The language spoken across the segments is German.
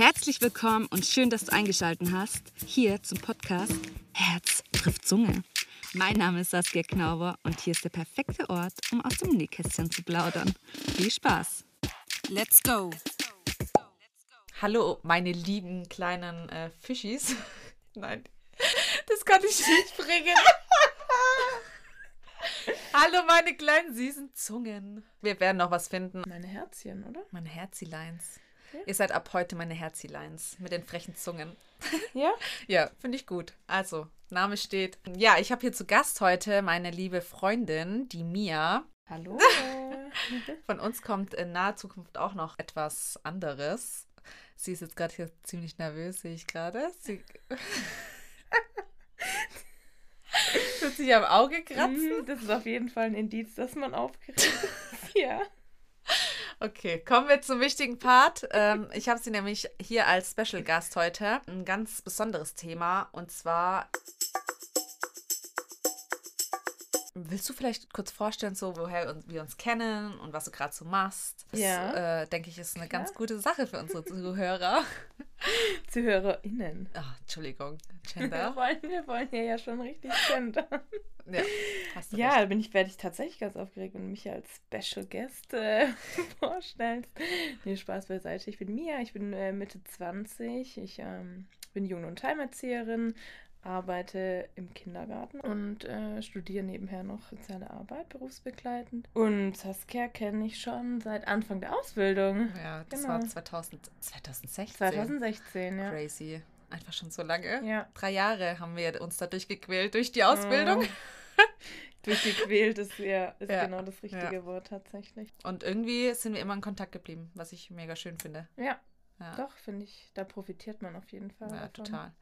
Herzlich willkommen und schön, dass du eingeschaltet hast hier zum Podcast Herz trifft Zunge. Mein Name ist Saskia Knauber und hier ist der perfekte Ort, um aus dem Nähkästchen zu plaudern. Viel Spaß! Let's go! Hallo, meine lieben kleinen äh, Fischis. Nein, das kann ich nicht bringen. Hallo, meine kleinen süßen Zungen. Wir werden noch was finden. Meine Herzchen, oder? Meine Herzilines. Ja. Ihr seid ab heute meine Herzilines mit den frechen Zungen. Ja? ja, finde ich gut. Also, Name steht. Ja, ich habe hier zu Gast heute meine liebe Freundin, die Mia. Hallo. Von uns kommt in naher Zukunft auch noch etwas anderes. Sie ist jetzt gerade hier ziemlich nervös, sehe ich gerade. Sie wird sich am Auge kratzen. Mhm, das ist auf jeden Fall ein Indiz, dass man aufgeregt ist. ja. Okay, kommen wir zum wichtigen Part. Ähm, ich habe sie nämlich hier als Special Gast heute. Ein ganz besonderes Thema und zwar. Willst du vielleicht kurz vorstellen, so woher wir uns kennen und was du gerade so machst? Das, ja. Äh, denke ich, ist eine ganz gute Sache für unsere Zuhörer. ZuhörerInnen. Oh, Entschuldigung. Gender. Wir wollen, wir wollen ja schon richtig gendern. Ja, ja da bin ich, werde ich tatsächlich ganz aufgeregt, wenn du mich als Special Guest äh, vorstellst. Nee, Spaß beiseite. Ich bin Mia, ich bin äh, Mitte 20. Ich ähm, bin Jugend- und Heimerzieherin, arbeite im Kindergarten und äh, studiere nebenher noch soziale Arbeit, berufsbegleitend. Und Saskia kenne ich schon seit Anfang der Ausbildung. Ja, das genau. war 2000, 2016. 2016, ja. Crazy. Einfach schon so lange. Ja. Drei Jahre haben wir uns dadurch gequält durch die Ausbildung. Oh. durchgequält ist, ja, ist ja. genau das richtige ja. Wort tatsächlich. Und irgendwie sind wir immer in Kontakt geblieben, was ich mega schön finde. Ja, ja. Doch, finde ich, da profitiert man auf jeden Fall. Ja, davon. total.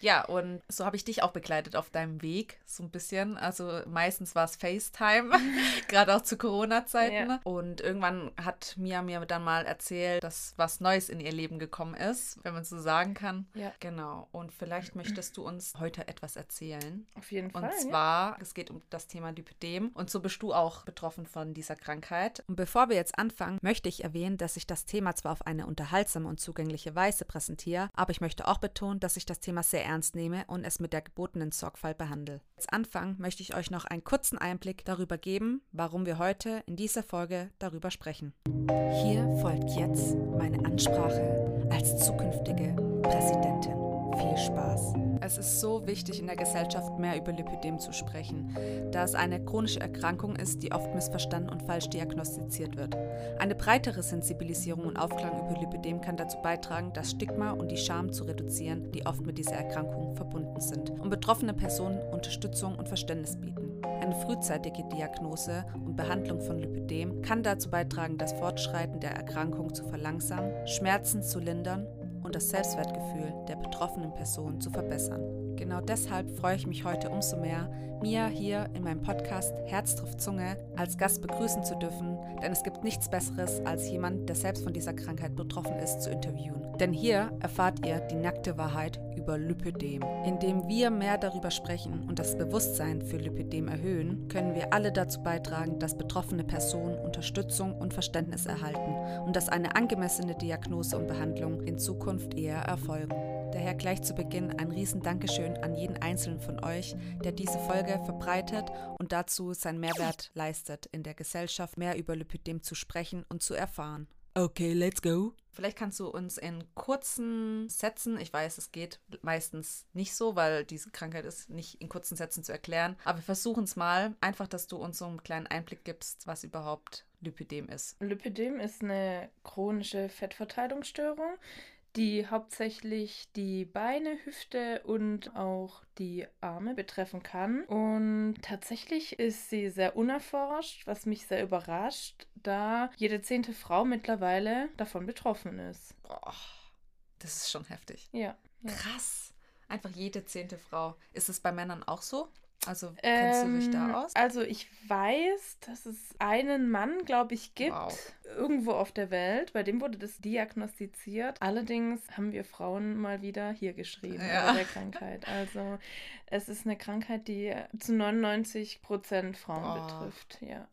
Ja, und so habe ich dich auch begleitet auf deinem Weg, so ein bisschen. Also meistens war es FaceTime, gerade auch zu Corona-Zeiten. Ja. Und irgendwann hat Mia mir dann mal erzählt, dass was Neues in ihr Leben gekommen ist, wenn man so sagen kann. Ja. Genau. Und vielleicht möchtest du uns heute etwas erzählen. Auf jeden Fall. Und zwar, ja. es geht um das Thema Lipödem. Und so bist du auch betroffen von dieser Krankheit. Und bevor wir jetzt anfangen, möchte ich erwähnen, dass ich das Thema zwar auf eine unterhaltsame und zugängliche Weise präsentiere, aber ich möchte auch betonen, dass ich das Thema sehr ernst nehme und es mit der gebotenen Sorgfalt behandle. Als Anfang möchte ich euch noch einen kurzen Einblick darüber geben, warum wir heute in dieser Folge darüber sprechen. Hier folgt jetzt meine Ansprache als zukünftige Präsidentin. Viel Spaß. Es ist so wichtig, in der Gesellschaft mehr über Lipidem zu sprechen, da es eine chronische Erkrankung ist, die oft missverstanden und falsch diagnostiziert wird. Eine breitere Sensibilisierung und Aufklärung über Lipidem kann dazu beitragen, das Stigma und die Scham zu reduzieren, die oft mit dieser Erkrankung verbunden sind, und betroffene Personen Unterstützung und Verständnis bieten. Eine frühzeitige Diagnose und Behandlung von Lipidem kann dazu beitragen, das Fortschreiten der Erkrankung zu verlangsamen, Schmerzen zu lindern das Selbstwertgefühl der betroffenen Person zu verbessern. Genau deshalb freue ich mich heute umso mehr, Mia hier in meinem Podcast Herz trifft Zunge als Gast begrüßen zu dürfen, denn es gibt nichts Besseres, als jemand, der selbst von dieser Krankheit betroffen ist, zu interviewen. Denn hier erfahrt ihr die nackte Wahrheit über Lipödem. Indem wir mehr darüber sprechen und das Bewusstsein für Lipödem erhöhen, können wir alle dazu beitragen, dass betroffene Personen Unterstützung und Verständnis erhalten und dass eine angemessene Diagnose und Behandlung in Zukunft eher erfolgen. Daher gleich zu Beginn ein riesen Dankeschön an jeden einzelnen von euch, der diese Folge verbreitet und dazu seinen Mehrwert leistet, in der Gesellschaft mehr über Lipidem zu sprechen und zu erfahren. Okay, let's go. Vielleicht kannst du uns in kurzen Sätzen, ich weiß, es geht meistens nicht so, weil diese Krankheit ist nicht in kurzen Sätzen zu erklären, aber wir versuchen es mal. Einfach, dass du uns so einen kleinen Einblick gibst, was überhaupt Lipidem ist. Lipidem ist eine chronische Fettverteilungsstörung, die hauptsächlich die Beine, Hüfte und auch die Arme betreffen kann. Und tatsächlich ist sie sehr unerforscht, was mich sehr überrascht, da jede zehnte Frau mittlerweile davon betroffen ist. Boah, das ist schon heftig. Ja. ja. Krass. Einfach jede zehnte Frau. Ist es bei Männern auch so? Also kennst ähm, du dich da ähm, aus? Also ich weiß, dass es einen Mann, glaube ich, gibt, wow. irgendwo auf der Welt, bei dem wurde das diagnostiziert. Allerdings haben wir Frauen mal wieder hier geschrieben ja. bei der Krankheit. Also es ist eine Krankheit, die zu 99 Prozent Frauen oh. betrifft, ja.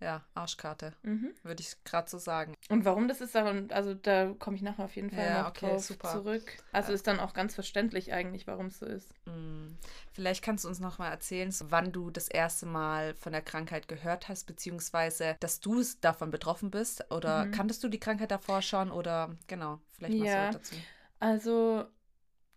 Ja, Arschkarte, Mhm. würde ich gerade so sagen. Und warum das ist, also da komme ich nachher auf jeden Fall Ja, noch okay, drauf super. zurück. Also ist dann auch ganz verständlich eigentlich, warum es so ist. Mm. Vielleicht kannst du uns noch mal erzählen, wann du das erste Mal von der Krankheit gehört hast, beziehungsweise, dass du davon betroffen bist. Oder Mhm. kanntest du die Krankheit davor schon? Oder genau, vielleicht mal Ja. so dazu. Also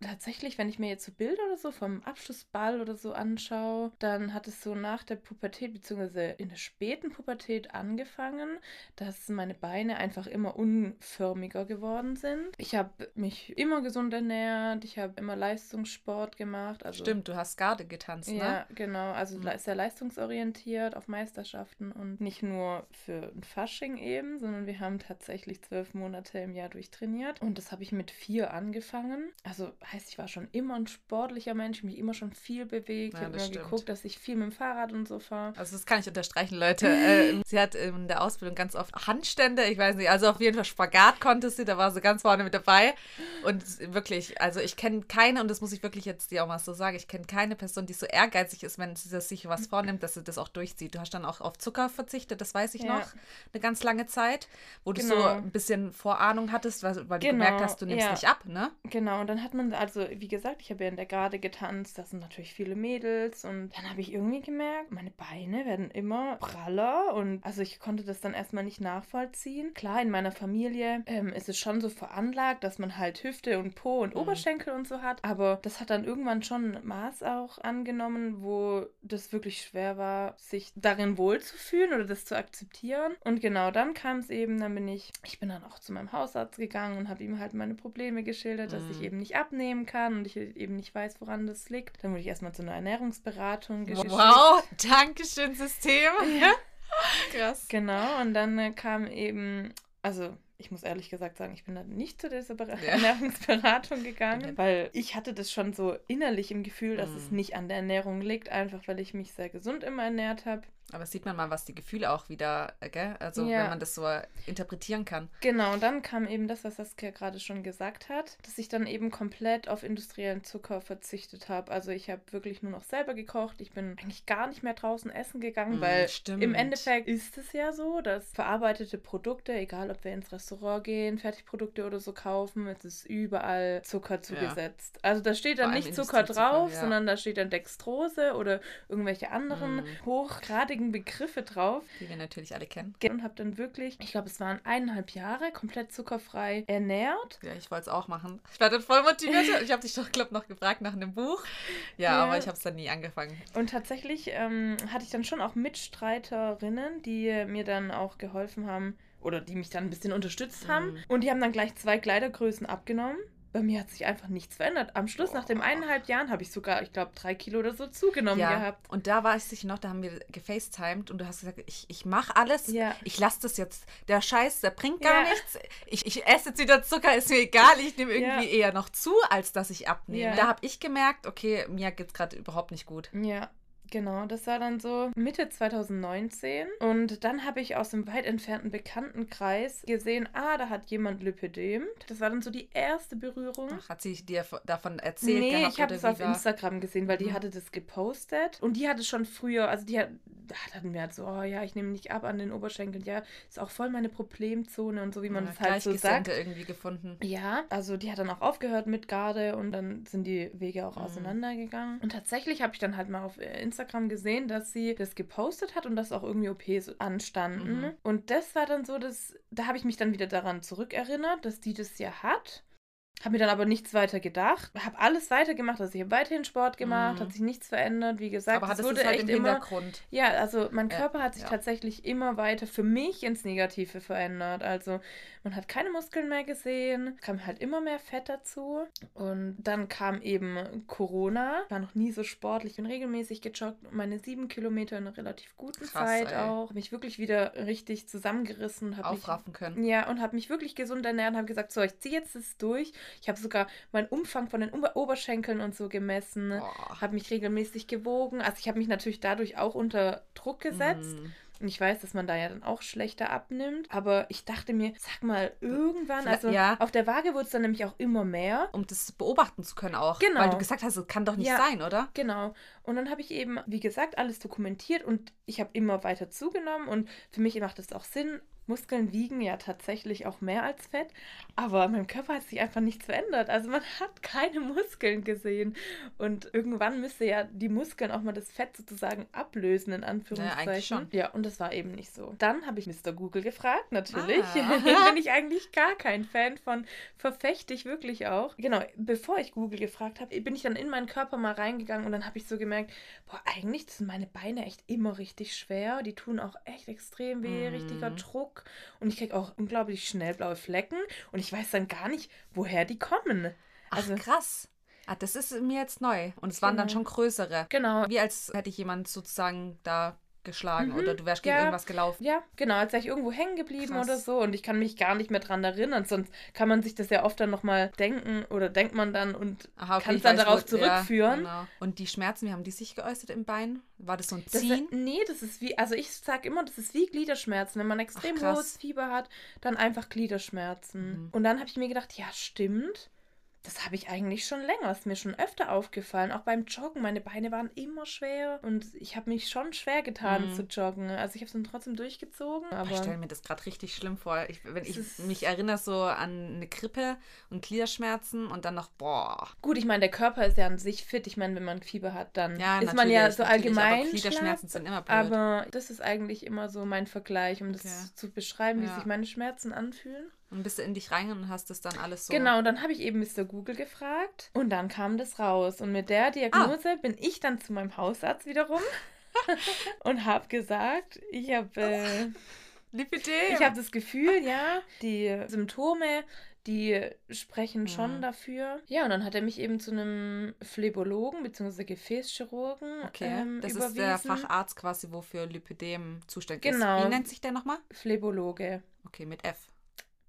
tatsächlich, wenn ich mir jetzt so Bilder oder so vom Abschlussball oder so anschaue, dann hat es so nach der Pubertät beziehungsweise in der späten Pubertät angefangen, dass meine Beine einfach immer unförmiger geworden sind. Ich habe mich immer gesund ernährt, ich habe immer Leistungssport gemacht. Also Stimmt, du hast Garde getanzt, Ja, ne? genau. Also Mhm. sehr leistungsorientiert auf Meisterschaften und nicht nur für ein Fasching eben, sondern wir haben tatsächlich zwölf Monate im Jahr durchtrainiert. Und das habe ich mit vier angefangen. Also heißt, ich war schon immer ein sportlicher Mensch, mich immer schon viel bewegt. Ja, ich habe immer stimmt. geguckt, dass ich viel mit dem Fahrrad und so fahre. Also das kann ich unterstreichen, Leute. Äh, sie hat in der Ausbildung ganz oft Handstände, ich weiß nicht, also auf jeden Fall Spagat konnte sie, da war sie ganz vorne mit dabei. Und wirklich, also ich kenne keine, und das muss ich wirklich jetzt dir auch mal so sagen, ich kenne keine Person, die so ehrgeizig ist, wenn sie sich was vornimmt, dass sie das auch durchzieht. Du hast dann auch auf Zucker verzichtet, das weiß ich Ja. noch, eine ganz lange Zeit, wo du so Genau. ein bisschen Vorahnung hattest, weil, weil du Genau, gemerkt hast, du nimmst ja. nicht ab, ne? Genau, und dann hat man, also wie gesagt, ich habe ja in der Garde getanzt, das sind natürlich viele Mädels und dann habe ich irgendwie gemerkt, meine Beine werden immer praller und also ich konnte das dann erstmal nicht nachvollziehen. Klar, in meiner Familie ähm, ist es schon so veranlagt, dass man halt Hüfte und Po und Mhm. Oberschenkel und so hat, aber das hat dann irgendwann schon ein Maß auch angenommen, wo das wirklich schwer war, sich darin wohlzufühlen oder das zu akzeptieren. Und genau dann kam es eben, dann bin ich, ich bin dann auch zu meinem Hausarzt gegangen und habe ihm halt meine Probleme geschildert, dass ich Mhm. eben nicht abnehmen kann und ich eben nicht weiß, woran das liegt. Dann wurde ich erstmal zu einer Ernährungsberatung geschickt. Wow, Dankeschön, System. Ja. Krass. Genau, und dann äh, kam eben, also ich muss ehrlich gesagt sagen, ich bin dann nicht zu dieser Ber Ja. Ernährungsberatung gegangen, weil ich hatte das schon so innerlich im Gefühl, dass es Mhm. nicht an der Ernährung liegt, einfach weil ich mich sehr gesund immer ernährt habe. Aber sieht man mal, was die Gefühle auch wieder, äh, gell? Also Ja. wenn man das so interpretieren kann. Genau, und dann kam eben das, was Saskia gerade schon gesagt hat, dass ich dann eben komplett auf industriellen Zucker verzichtet habe. Also ich habe wirklich nur noch selber gekocht. Ich bin eigentlich gar nicht mehr draußen essen gegangen, Mm, weil stimmt. im Endeffekt ist es ja so, dass verarbeitete Produkte, egal ob wir ins Restaurant gehen, Fertigprodukte oder so kaufen, es ist überall Zucker zugesetzt. Also da steht dann nicht Zucker drauf, ja. sondern da steht dann Dextrose oder irgendwelche anderen Mm. hochgradigen Begriffe drauf Die wir natürlich alle kennen. und habe dann wirklich, ich glaube, es waren eineinhalb Jahre komplett zuckerfrei ernährt. Ja, ich wollte es auch machen. Ich war dann voll motiviert. Ich habe dich doch, glaube noch gefragt nach einem Buch. Ja, Ja. aber ich habe es dann nie angefangen. Und tatsächlich ähm, hatte ich dann schon auch Mitstreiterinnen, die mir dann auch geholfen haben oder die mich dann ein bisschen unterstützt haben. Mhm. Und die haben dann gleich zwei Kleidergrößen abgenommen. Bei mir hat sich einfach nichts verändert. Am Schluss, nach dem eineinhalb Jahren, habe ich sogar, ich glaube, drei Kilo oder so zugenommen ja, gehabt. und da war ich noch, da haben wir gefacetimed und du hast gesagt, ich, ich mache alles, Ja. ich lasse das jetzt. Der Scheiß, der bringt gar Ja. nichts. Ich, ich esse jetzt wieder Zucker, ist mir egal. Ich nehme irgendwie eher noch zu, als dass ich abnehme. Da habe ich gemerkt, okay, mir geht es gerade überhaupt nicht gut. Ja, genau. Das war dann so Mitte 2019. Und dann habe ich aus einem weit entfernten Bekanntenkreis gesehen, ah, da hat jemand Lipödem. Das war dann so die erste Berührung. Ach, hat sie dir davon erzählt nee, gehabt? ich habe es auf war- Instagram gesehen, weil die Mhm. hatte das gepostet. Und die hatte schon früher, also die hat, da hatten wir halt so, oh ja, ich nehme nicht ab an den Oberschenkeln. Ja, ist auch voll meine Problemzone und so, wie man Ja, es halt so sagt. Irgendwie gefunden. Ja, also die hat dann auch aufgehört mit Garde und dann sind die Wege auch Mhm. auseinandergegangen. Und tatsächlich habe ich dann halt mal auf äh, Instagram gesehen, dass sie das gepostet hat und dass auch irgendwie OPs anstanden. Mhm. Und das war dann so, dass da habe ich mich dann wieder daran zurückerinnert, dass die das ja hat. Habe mir dann aber nichts weiter gedacht. Habe alles weitergemacht. Also ich habe weiterhin Sport gemacht, Mhm. hat sich nichts verändert. Wie gesagt, Aber es wurde es halt echt im immer Hintergrund? ja, also mein Ja, Körper hat sich ja. tatsächlich immer weiter für mich ins Negative verändert. Also man hat keine Muskeln mehr gesehen, kam halt immer mehr Fett dazu. Und dann kam eben Corona. War noch nie so sportlich, bin regelmäßig gejoggt. Meine sieben Kilometer in einer relativ guten Krass, Zeit ey. auch. Habe mich wirklich wieder richtig zusammengerissen. Hab mich Aufraffen können. ja, und habe mich wirklich gesund ernährt und habe gesagt, so, ich ziehe jetzt das durch. Ich habe sogar meinen Umfang von den Ober Oberschenkeln und so gemessen, habe mich regelmäßig gewogen. Also ich habe mich natürlich dadurch auch unter Druck gesetzt. Mhm. Und ich weiß, dass man da ja dann auch schlechter abnimmt. Aber ich dachte mir, sag mal, irgendwann, also ja. auf der Waage wurde es dann nämlich auch immer mehr. Um das beobachten zu können auch. Genau. Weil du gesagt hast, es kann doch nicht Ja. sein, oder? Genau. Und dann habe ich eben, wie gesagt, alles dokumentiert und ich habe immer weiter zugenommen und für mich macht es auch Sinn. Muskeln wiegen ja tatsächlich auch mehr als Fett, aber mein Körper hat sich einfach nichts verändert. Also man hat keine Muskeln gesehen und irgendwann müsste ja die Muskeln auch mal das Fett sozusagen ablösen in Anführungszeichen. schon. Ja, und das war eben nicht so. Dann habe ich Mr. Google gefragt, natürlich. Ah. Bin ich eigentlich gar kein Fan von, verfechte ich wirklich auch. Genau, bevor ich Google gefragt habe, bin ich dann in meinen Körper mal reingegangen und dann habe ich so gemerkt, boah, eigentlich sind meine Beine echt immer richtig schwer. Die tun auch echt extrem weh, Mhm. richtiger Druck. Und ich kriege auch unglaublich schnell blaue Flecken und ich weiß dann gar nicht, woher die kommen. Ach, Also, krass. Ah, das ist mir jetzt neu. Und es waren dann Genau. schon größere. genau. Wie als hätte ich jemand sozusagen da geschlagen Mhm, oder du wärst gegen ja. irgendwas gelaufen. Ja, genau, als wäre ich irgendwo hängen geblieben Krass. oder so und ich kann mich gar nicht mehr dran erinnern, sonst kann man sich das ja oft dann nochmal denken oder denkt man dann und Aha, okay, kann es dann weiß, darauf wo- ja, zurückführen. genau. Und die Schmerzen, wie haben die sich geäußert im Bein? War das so ein Das, Ziehen? nee, das ist wie, also ich sag immer, das ist wie Gliederschmerzen. Wenn man extrem krass. hohes Fieber hat, dann einfach Gliederschmerzen. Mhm. Und dann habe ich mir gedacht, ja, stimmt. Das habe ich eigentlich schon länger. Ist mir schon öfter aufgefallen. Auch beim Joggen. Meine Beine waren immer schwer. Und ich habe mich schon schwer getan Mhm. zu joggen. Also ich habe es dann trotzdem durchgezogen. Aber ich stelle mir das gerade richtig schlimm vor. Ich, wenn ich mich erinnere so an eine Grippe und Gliederschmerzen und dann noch, boah. gut, ich meine, der Körper ist ja an sich fit. Ich meine, wenn man Fieber hat, dann Ja, ist man ja so natürlich, aber allgemein. Gliederschmerzen sind immer blöd. Aber das ist eigentlich immer so mein Vergleich, um das zu beschreiben, wie Ja. sich meine Schmerzen anfühlen. Und bist du in dich rein und hast das dann alles so. Genau, und dann habe ich eben Mr. Google gefragt und dann kam das raus. Und mit der Diagnose Ah. bin ich dann zu meinem Hausarzt wiederum und habe gesagt, ich habe äh, Lipidem. ich habe das Gefühl, ja, die Symptome, die sprechen schon dafür. Ja, und dann hat er mich eben zu einem Phlebologen bzw. Gefäßchirurgen Okay, ähm, das überwiesen. ist der Facharzt quasi, wofür Lipidem zuständig Genau. ist. Wie nennt sich der nochmal? Phlebologe, Okay, mit F.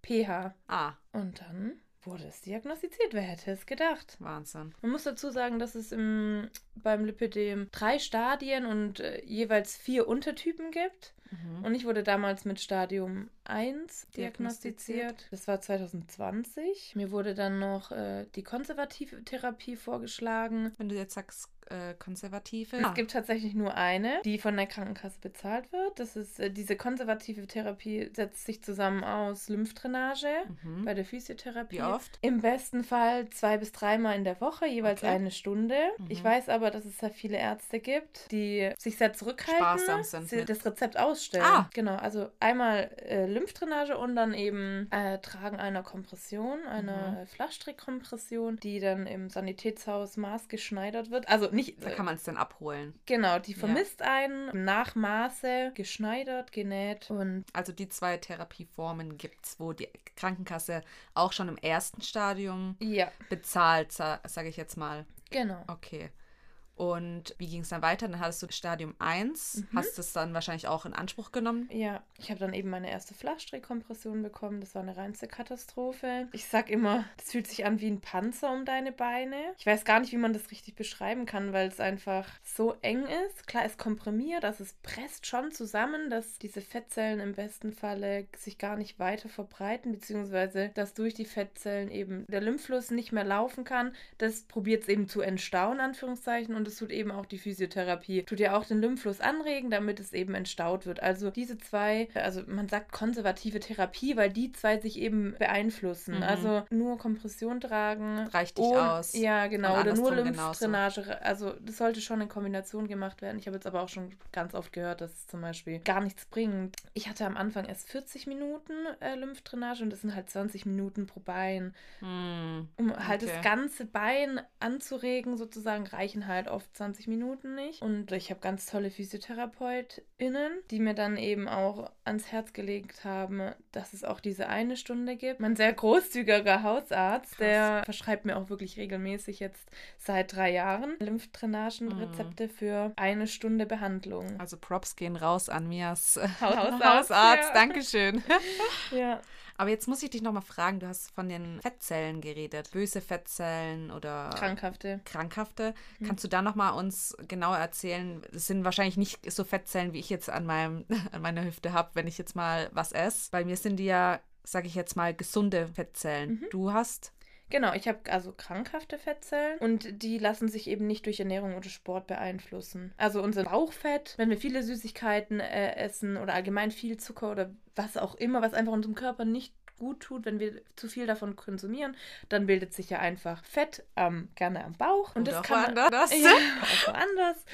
PH. Ah, Und dann wurde es diagnostiziert. Wer hätte es gedacht? Wahnsinn. Man muss dazu sagen, dass es im, beim Lipidem drei Stadien und äh, jeweils vier Untertypen gibt. Mhm. Und ich wurde damals mit Stadium 1 Diagnostiziert. Das war 2020. Mir wurde dann noch äh, die konservative Therapie vorgeschlagen. Wenn du jetzt sagst, äh, konservative. Es gibt tatsächlich nur eine, die von der Krankenkasse bezahlt wird. Das ist äh, diese konservative Therapie setzt sich zusammen aus Lymphdrainage Mhm. bei der Physiotherapie. Wie oft? Im besten Fall zwei bis dreimal in der Woche, jeweils Okay. eine Stunde. Mhm. Ich weiß aber, dass es sehr viele Ärzte gibt, die sich sehr zurückhalten, das Rezept ausstellen. Ah. Genau, also einmal äh, Lymphdrainage und dann eben äh, Tragen einer Kompression, einer Mhm. äh, Flaschstrickkompression, die dann im Sanitätshaus maßgeschneidert wird. Also nicht, Da äh, kann man es dann abholen. genau, die Ja. vermisst einen nach Maße, geschneidert, genäht und Also die zwei Therapieformen gibt es, wo die Krankenkasse auch schon im ersten Stadium ja, bezahlt, sa sage ich jetzt mal. genau. Okay. Und wie ging es dann weiter? Dann hattest du Stadium 1, Mhm. hast es dann wahrscheinlich auch in Anspruch genommen. Ja, ich habe dann eben meine erste Flachstrickkompression bekommen. Das war eine reinste Katastrophe. Ich sag immer, das fühlt sich an wie ein Panzer um deine Beine. Ich weiß gar nicht, wie man das richtig beschreiben kann, weil es einfach so eng ist. Klar, es komprimiert, also es presst schon zusammen, dass diese Fettzellen im besten Falle sich gar nicht weiter verbreiten, beziehungsweise dass durch die Fettzellen eben der Lymphfluss nicht mehr laufen kann. Das probiert es eben zu entstauen, Anführungszeichen, und es tut eben auch die Physiotherapie. Tut ja auch den Lymphfluss anregen, damit es eben entstaut wird. Also diese zwei, also man sagt konservative Therapie, weil die zwei sich eben beeinflussen. Mhm. Also nur Kompression tragen. Reicht nicht aus. Ja, genau. Oder nur andersrum genauso. Lymphdrainage. Also das sollte schon in Kombination gemacht werden. Ich habe jetzt aber auch schon ganz oft gehört, dass es zum Beispiel gar nichts bringt. Ich hatte am Anfang erst 40 Minuten äh, Lymphdrainage und das sind halt 20 Minuten pro Bein. Hm. Um halt Okay. das ganze Bein anzuregen, sozusagen, reichen halt oft 20 Minuten nicht. Und ich habe ganz tolle PhysiotherapeutInnen, die mir dann eben auch ans Herz gelegt haben, dass es auch diese eine Stunde gibt. Mein sehr großzügiger Hausarzt, Krass. der verschreibt mir auch wirklich regelmäßig jetzt seit drei Jahren Mhm. Lymphdrainagenrezepte für eine Stunde Behandlung. Also Props gehen raus an Mias Hausarzt, Hausarzt. ja. Dankeschön. Ja. Aber jetzt muss ich dich nochmal fragen, du hast von den Fettzellen geredet. Böse Fettzellen oder Krankhafte. Krankhafte. Hm. Kannst du da nochmal uns genauer erzählen? Es sind wahrscheinlich nicht so Fettzellen, wie ich jetzt an, meinem, an meiner Hüfte habe, wenn ich jetzt mal was esse. Bei mir sind die ja, sage ich jetzt mal, gesunde Fettzellen. Mhm. Du hast Genau, ich habe also krankhafte Fettzellen und die lassen sich eben nicht durch Ernährung oder Sport beeinflussen. Also unser Bauchfett, wenn wir viele Süßigkeiten äh, essen oder allgemein viel Zucker oder was auch immer, was einfach unserem Körper nicht gut tut, wenn wir zu viel davon konsumieren, dann bildet sich ja einfach Fett ähm, gerne am Bauch. Und, und das kann man, das. Ja, auch woanders.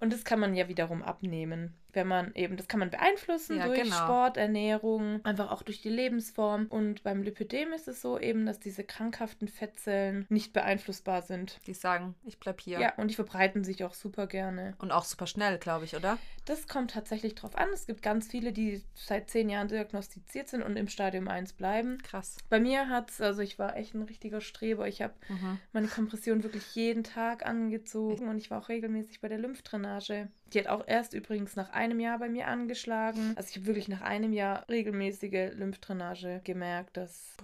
Und das kann man ja wiederum abnehmen wenn man eben, das kann man beeinflussen ja, durch genau. Sport, Ernährung, einfach auch durch die Lebensform. Und beim Lipödem ist es so eben, dass diese krankhaften Fettzellen nicht beeinflussbar sind. Die sagen, ich bleib hier. Ja, und die verbreiten sich auch super gerne. Und auch super schnell, glaube ich, oder? Das kommt tatsächlich drauf an. Es gibt ganz viele, die seit zehn Jahren diagnostiziert sind und im Stadium 1 bleiben. Krass. Bei mir hat es, also ich war echt ein richtiger Streber. Ich habe mhm. meine Kompression wirklich jeden Tag angezogen und ich war auch regelmäßig bei der Lymphdrainage. Die hat auch erst übrigens nach einem Jahr bei mir angeschlagen. Also ich habe wirklich nach einem Jahr regelmäßige Lymphdrainage gemerkt, dass,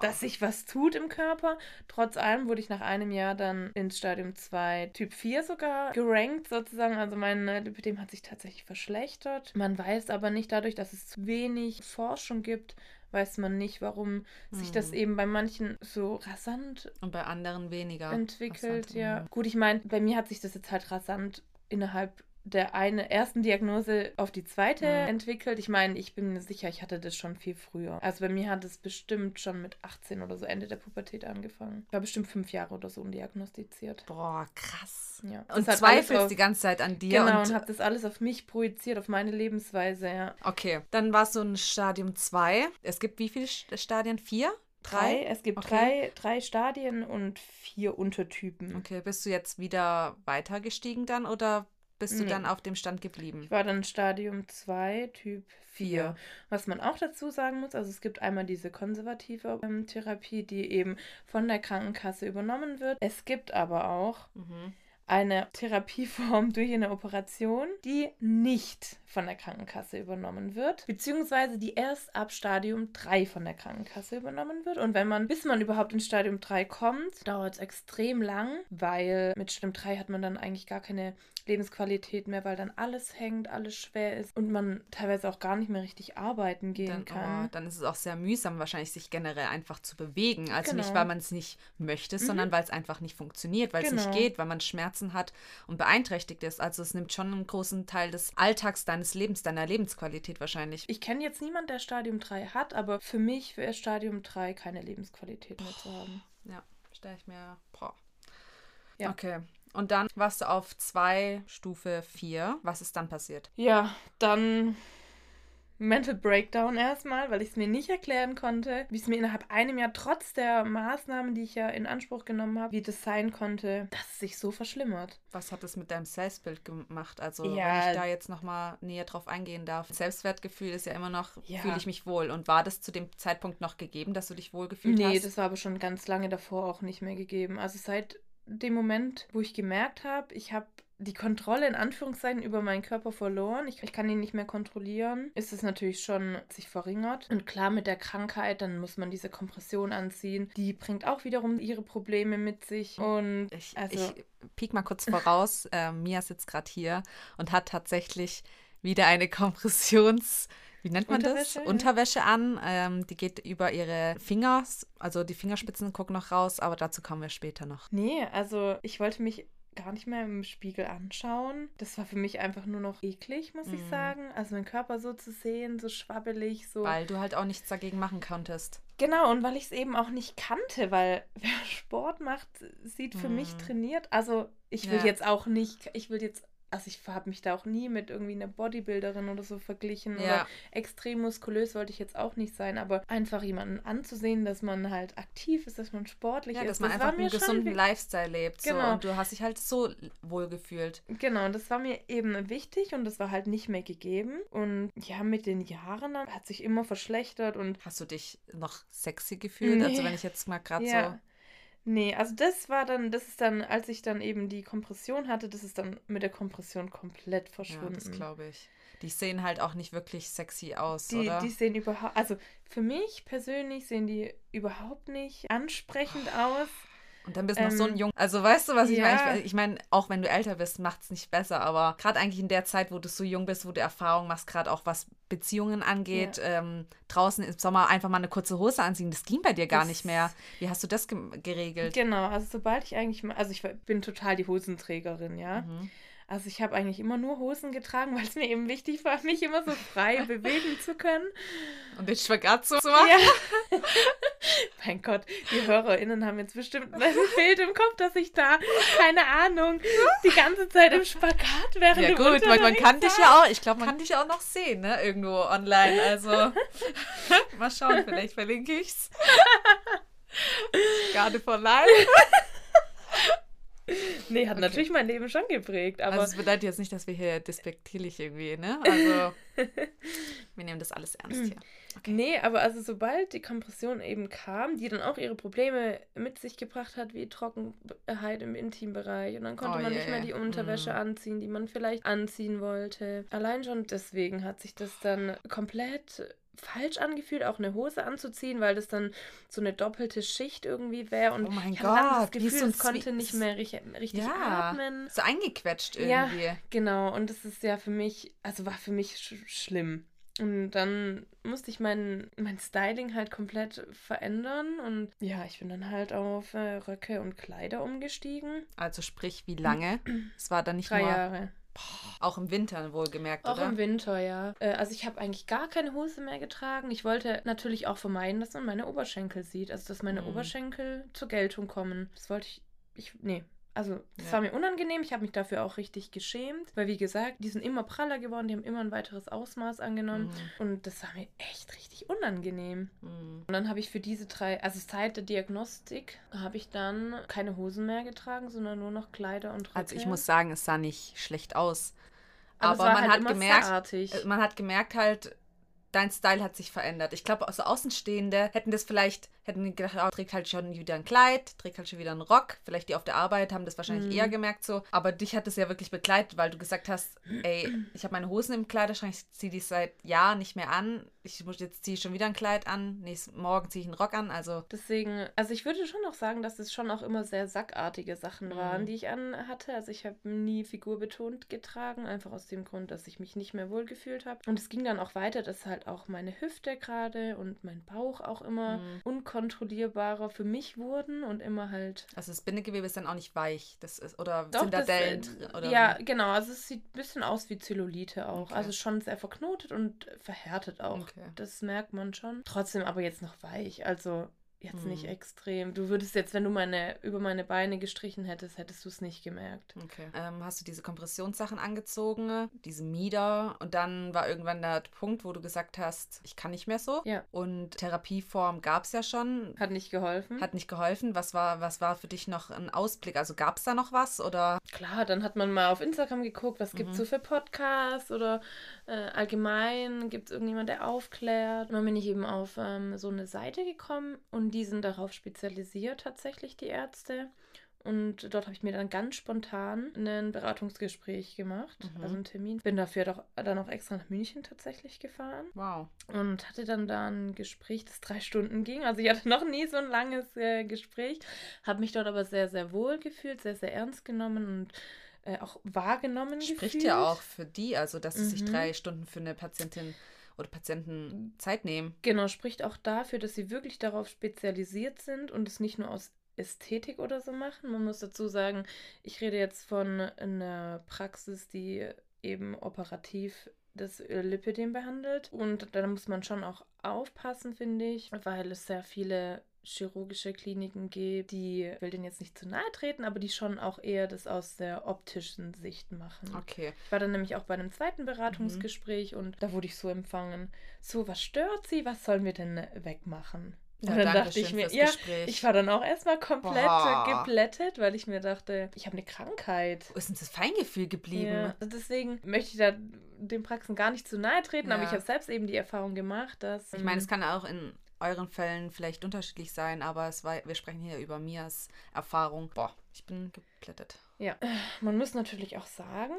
dass sich was tut im Körper. Trotz allem wurde ich nach einem Jahr dann ins Stadium 2 Typ 4 sogar gerankt sozusagen. Also mein Lipidem hat sich tatsächlich verschlechtert. Man weiß aber nicht dadurch, dass es zu wenig Forschung gibt, weiß man nicht, warum sich das hm. eben bei manchen so rasant und bei anderen weniger entwickelt. Rasant, ja. Gut, ich meine, bei mir hat sich das jetzt halt rasant innerhalb der eine ersten Diagnose auf die zweite mhm. entwickelt. Ich meine, ich bin mir sicher, ich hatte das schon viel früher. Also bei mir hat es bestimmt schon mit 18 oder so Ende der Pubertät angefangen. Ich war bestimmt fünf Jahre oder so undiagnostiziert. Boah, krass. Ja. Und zweifelst die ganze Zeit an dir. Genau, und, und habe das alles auf mich projiziert, auf meine Lebensweise, ja. Okay, dann war es so ein Stadium 2. Es gibt wie viele Stadien? Vier? Drei? Es gibt okay. drei, drei Stadien und vier Untertypen. Okay, bist du jetzt wieder weiter gestiegen dann oder bist du nee. dann auf dem Stand geblieben? Ich war dann Stadium 2, Typ 4. Was man auch dazu sagen muss, also es gibt einmal diese konservative ähm, Therapie, die eben von der Krankenkasse übernommen wird. Es gibt aber auch mhm eine Therapieform durch eine Operation, die nicht von der Krankenkasse übernommen wird, beziehungsweise die erst ab Stadium 3 von der Krankenkasse übernommen wird. Und wenn man, bis man überhaupt in Stadium 3 kommt, dauert es extrem lang, weil mit Stadium 3 hat man dann eigentlich gar keine Lebensqualität mehr, weil dann alles hängt, alles schwer ist und man teilweise auch gar nicht mehr richtig arbeiten gehen dann, kann. Oh, dann ist es auch sehr mühsam, wahrscheinlich sich generell einfach zu bewegen. Also genau. nicht, weil man es nicht möchte, mhm. sondern weil es einfach nicht funktioniert, weil es genau. nicht geht, weil man Schmerzen hat und beeinträchtigt ist. Also es nimmt schon einen großen Teil des Alltags deines Lebens, deiner Lebensqualität wahrscheinlich. Ich kenne jetzt niemanden, der Stadium 3 hat, aber für mich wäre Stadium 3 keine Lebensqualität mehr zu haben. Ja, stelle ich mir. Boah. Ja. Okay. Und dann warst du auf zwei Stufe 4. Was ist dann passiert? Ja, dann Mental Breakdown erstmal, weil ich es mir nicht erklären konnte, wie es mir innerhalb einem Jahr trotz der Maßnahmen, die ich ja in Anspruch genommen habe, wie das sein konnte, dass es sich so verschlimmert. Was hat es mit deinem Selbstbild gemacht? Also, ja. wenn ich da jetzt nochmal näher drauf eingehen darf. Selbstwertgefühl ist ja immer noch, ja. fühle ich mich wohl. Und war das zu dem Zeitpunkt noch gegeben, dass du dich wohl gefühlt nee, hast? Nee, das war aber schon ganz lange davor auch nicht mehr gegeben. Also seit dem Moment, wo ich gemerkt habe, ich habe die Kontrolle in Anführungszeichen über meinen Körper verloren. Ich, ich, kann ihn nicht mehr kontrollieren. Ist es natürlich schon sich verringert. Und klar, mit der Krankheit, dann muss man diese Kompression anziehen. Die bringt auch wiederum ihre Probleme mit sich. Und ich, also, ich piek mal kurz voraus. äh, Mia sitzt gerade hier und hat tatsächlich wieder eine Kompressions- wie nennt man Unterwäsche, das? Ja. Unterwäsche an. Ähm, die geht über ihre Finger, also die Fingerspitzen gucken noch raus, aber dazu kommen wir später noch. Nee, also ich wollte mich gar nicht mehr im Spiegel anschauen. Das war für mich einfach nur noch eklig, muss mm. ich mhm. sagen. Also meinen Körper so zu sehen, so schwabbelig, so. Weil du halt auch nichts dagegen machen konntest. Genau, und weil ich es eben auch nicht kannte, weil wer Sport macht, sieht für mm. mich mhm. trainiert. Also ich will ja. jetzt auch nicht, ich will jetzt also ich habe mich da auch nie mit irgendwie einer Bodybuilderin oder so verglichen ja. oder extrem muskulös wollte ich jetzt auch nicht sein, aber einfach jemanden anzusehen, dass man halt aktiv ist, dass man sportlich ja, ist. dass man das einfach einen gesunden Lifestyle lebt. Genau. So, und du hast dich halt so wohl gefühlt. Genau, und das war mir eben wichtig und das war halt nicht mehr gegeben. Und ja, mit den Jahren hat sich immer verschlechtert und. Hast du dich noch sexy gefühlt? Nee. Also wenn ich jetzt mal gerade ja. so Nee, also das war dann, das ist dann, als ich dann eben die Kompression hatte, das ist dann mit der Kompression komplett verschwunden. Ja, das glaube ich. Die sehen halt auch nicht wirklich sexy aus, Die, oder? die sehen überhaupt, also für mich persönlich sehen die überhaupt nicht ansprechend aus. Und dann bist du noch so ein Ähm, Jung. Also weißt du, was ich ja. meine? Ich, ich meine, auch wenn du älter bist, macht es nicht besser. Aber gerade eigentlich in der Zeit, wo du so jung bist, wo du Erfahrung machst, gerade auch was Beziehungen angeht, ähm, draußen im Sommer einfach mal eine kurze Hose anziehen, das ging bei dir gar Das- nicht mehr. Wie hast du das ge geregelt? Genau, also sobald ich eigentlich mal, also ich bin total die Hosenträgerin, ja. Mhm. Also ich habe eigentlich immer nur Hosen getragen, weil es mir eben wichtig war, mich immer so frei bewegen zu können. Und den Spagat zu machen? Ja. mein Gott, die HörerInnen haben jetzt bestimmt ein Bild im Kopf, dass ich da, keine Ahnung, die ganze Zeit im Spagat während Ja gut, man, man kann dich ja auch, ich glaube, man kann dich ja auch noch sehen, ne? Irgendwo online. Also mal schauen, vielleicht verlinke ich's. Garde for life. Nee, hat Okay. natürlich mein Leben schon geprägt, aber also es bedeutet jetzt nicht, dass wir hier despektierlich irgendwie, ne? Also wir nehmen das alles ernst hier. Nee, aber also sobald die Kompression eben kam, die dann auch ihre Probleme mit sich gebracht hat, wie Trockenheit im Intimbereich und dann konnte Oh man je. nicht mehr die Unterwäsche Mm. anziehen, die man vielleicht anziehen wollte. Allein schon deswegen hat sich das dann komplett falsch angefühlt, auch eine Hose anzuziehen, weil das dann so eine doppelte Schicht irgendwie wäre und Oh mein ich das Gott, wie Gefühl, so es konnte nicht mehr richtig, richtig Ja, atmen. so eingequetscht Ja. irgendwie. Genau, und das ist ja für mich, also war für mich sch schlimm. Und dann musste ich mein, mein Styling halt komplett verändern. Und ja, ich bin dann halt auf äh, Röcke und Kleider umgestiegen. Also sprich, wie lange? Es war dann nicht Drei nur, Jahre. Auch im Winter wohlgemerkt, Auch oder? im Winter, ja. Äh, also ich habe eigentlich gar keine Hose mehr getragen. Ich wollte natürlich auch vermeiden, dass man meine Oberschenkel sieht. Also dass meine Mhm. Oberschenkel zur Geltung kommen. Das wollte ich. Ich. Nee. Also, das Ja. war mir unangenehm. Ich habe mich dafür auch richtig geschämt. Weil, wie gesagt, die sind immer praller geworden, die haben immer ein weiteres Ausmaß angenommen. Und das war mir echt richtig unangenehm. Mhm. Und dann habe ich für diese drei, also seit der Diagnostik, habe ich dann keine Hosen mehr getragen, sondern nur noch Kleider und Röcke. Also ich muss sagen, es sah nicht schlecht aus. Aber Aber, man halt hat gemerkt, äh, man hat gemerkt halt, dein Style hat sich verändert. Ich glaube, also Außenstehende hätten das vielleicht, hätten gedacht, oh, trägt halt schon wieder ein Kleid, trägt halt schon wieder einen Rock. Vielleicht die auf der Arbeit haben das wahrscheinlich Mhm. eher gemerkt so. Aber dich hat es ja wirklich begleitet, weil du gesagt hast, ey, ich habe meine Hosen im Kleiderschrank, ich ziehe die seit Jahren nicht mehr an. Ich muss jetzt ziehe ich schon wieder ein Kleid an. Nächsten Morgen ziehe ich einen Rock an. Also Deswegen, also ich würde schon auch sagen, dass es schon auch immer sehr sackartige Sachen Mhm. waren, die ich anhatte. Also ich habe nie figurbetont getragen, einfach aus dem Grund, dass ich mich nicht mehr wohlgefühlt habe. Und es ging dann auch weiter, dass halt auch meine Hüfte gerade und mein Bauch auch immer Mhm. unkontrollierbarer für mich wurden und immer halt. Also das Bindegewebe ist dann auch nicht weich. Das ist, oder Doch, sind da Dellen? Oder ja, wie? genau. Also es sieht ein bisschen aus wie Zellulite auch. Okay. Also schon sehr verknotet und verhärtet auch. Okay. Das merkt man schon. Trotzdem aber jetzt noch weich. Also jetzt nicht Mhm. extrem. Du würdest jetzt, wenn du meine über meine Beine gestrichen hättest, hättest du es nicht gemerkt. Okay. Ähm, hast du diese Kompressionssachen angezogen, diese Mieder und dann war irgendwann der Punkt, wo du gesagt hast, ich kann nicht mehr so. Ja. Und Therapieform gab es ja schon, Hat nicht geholfen. hat nicht geholfen. Was war, was war für dich noch ein Ausblick? Also gab es da noch was oder? Klar, dann hat man mal auf Instagram geguckt, was gibt es Mhm. so für Podcasts oder äh, allgemein gibt es irgendjemand, der aufklärt. Und dann bin ich eben auf ähm, so eine Seite gekommen und die sind darauf spezialisiert tatsächlich, die Ärzte. Und dort habe ich mir dann ganz spontan ein Beratungsgespräch gemacht, Mhm. also einen Termin. Bin dafür doch dann auch extra nach München tatsächlich gefahren Wow. und hatte dann da ein Gespräch, das drei Stunden ging. Also ich hatte noch nie so ein langes äh, Gespräch, habe mich dort aber sehr, sehr wohl gefühlt, sehr, sehr ernst genommen und äh, auch wahrgenommen Spricht gefühlt. ja auch für die, also dass sie sich Mhm. drei Stunden für eine Patientin oder Patienten Zeit nehmen. Genau, spricht auch dafür, dass sie wirklich darauf spezialisiert sind und es nicht nur aus Ästhetik oder so machen. Man muss dazu sagen, ich rede jetzt von einer Praxis, die eben operativ das Lipidem behandelt. Und da muss man schon auch aufpassen, finde ich, weil es sehr viele chirurgische Kliniken gibt, die, will denen jetzt nicht zu nahe treten, aber die schon auch eher das aus der optischen Sicht machen. Okay. Ich war dann nämlich auch bei einem zweiten Beratungsgespräch und da wurde ich so empfangen. So, was stört sie? Was sollen wir denn wegmachen? Und Ja, dann dachte ich mir, ja, Gespräch. ich war dann auch erstmal komplett Boah. geplättet, weil ich mir dachte, ich habe eine Krankheit. Wo ist denn das Feingefühl geblieben? Ja. Also deswegen möchte ich da den Praxen gar nicht zu nahe treten, aber Ja. ich habe selbst eben die Erfahrung gemacht, dass. Ich meine, es kann auch in euren Fällen vielleicht unterschiedlich sein, aber es war, wir sprechen hier über Mias Erfahrung. Boah, ich bin geplättet. Ja, man muss natürlich auch sagen,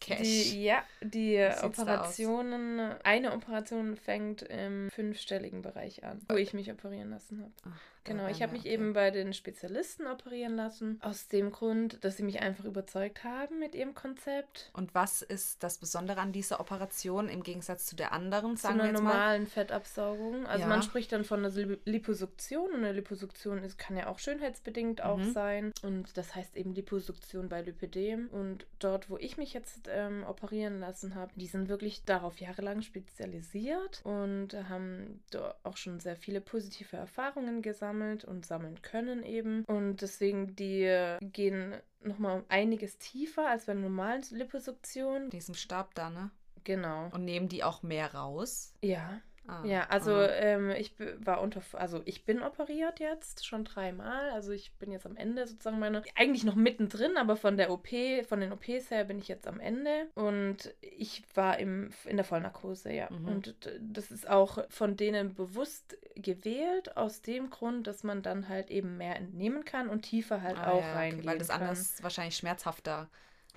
Cash. Die, ja, die? Operationen, eine Operation fängt im fünfstelligen Bereich an, wo ich mich operieren lassen habe. Ach, Genau, ich wären habe wir, mich okay. eben bei den Spezialisten operieren lassen, aus dem Grund, dass sie mich einfach überzeugt haben mit ihrem Konzept. Und was ist das Besondere an dieser Operation im Gegensatz zu der anderen, Zu sagen wir einer jetzt mal? normalen Fettabsaugung. Also Ja. man spricht dann von einer Lip- Liposuktion und eine Liposuktion ist, kann ja auch schönheitsbedingt auch Mhm. sein. Und das heißt eben Liposuktion bei Lipödem. Und dort, wo ich mich jetzt ähm, operieren lassen habe, die sind wirklich darauf jahrelang spezialisiert und haben auch schon sehr viele positive Erfahrungen gesammelt und sammeln können eben. Und deswegen, die gehen nochmal um einiges tiefer als bei einer normalen Liposuktion. Diesem Stab da, ne? Genau. Und nehmen die auch mehr raus? Ja. Ah, Ja, also ähm, ich war unter, also ich bin operiert jetzt schon dreimal. Also ich bin jetzt am Ende sozusagen meine, eigentlich noch mittendrin, aber von der OP, von den OPs her bin ich jetzt am Ende. Und ich war im, in der Vollnarkose, ja. Mhm. Und das ist auch von denen bewusst gewählt, aus dem Grund, dass man dann halt eben mehr entnehmen kann und tiefer halt Ah, auch ja, okay, reingehen Weil das kann. anders wahrscheinlich schmerzhafter.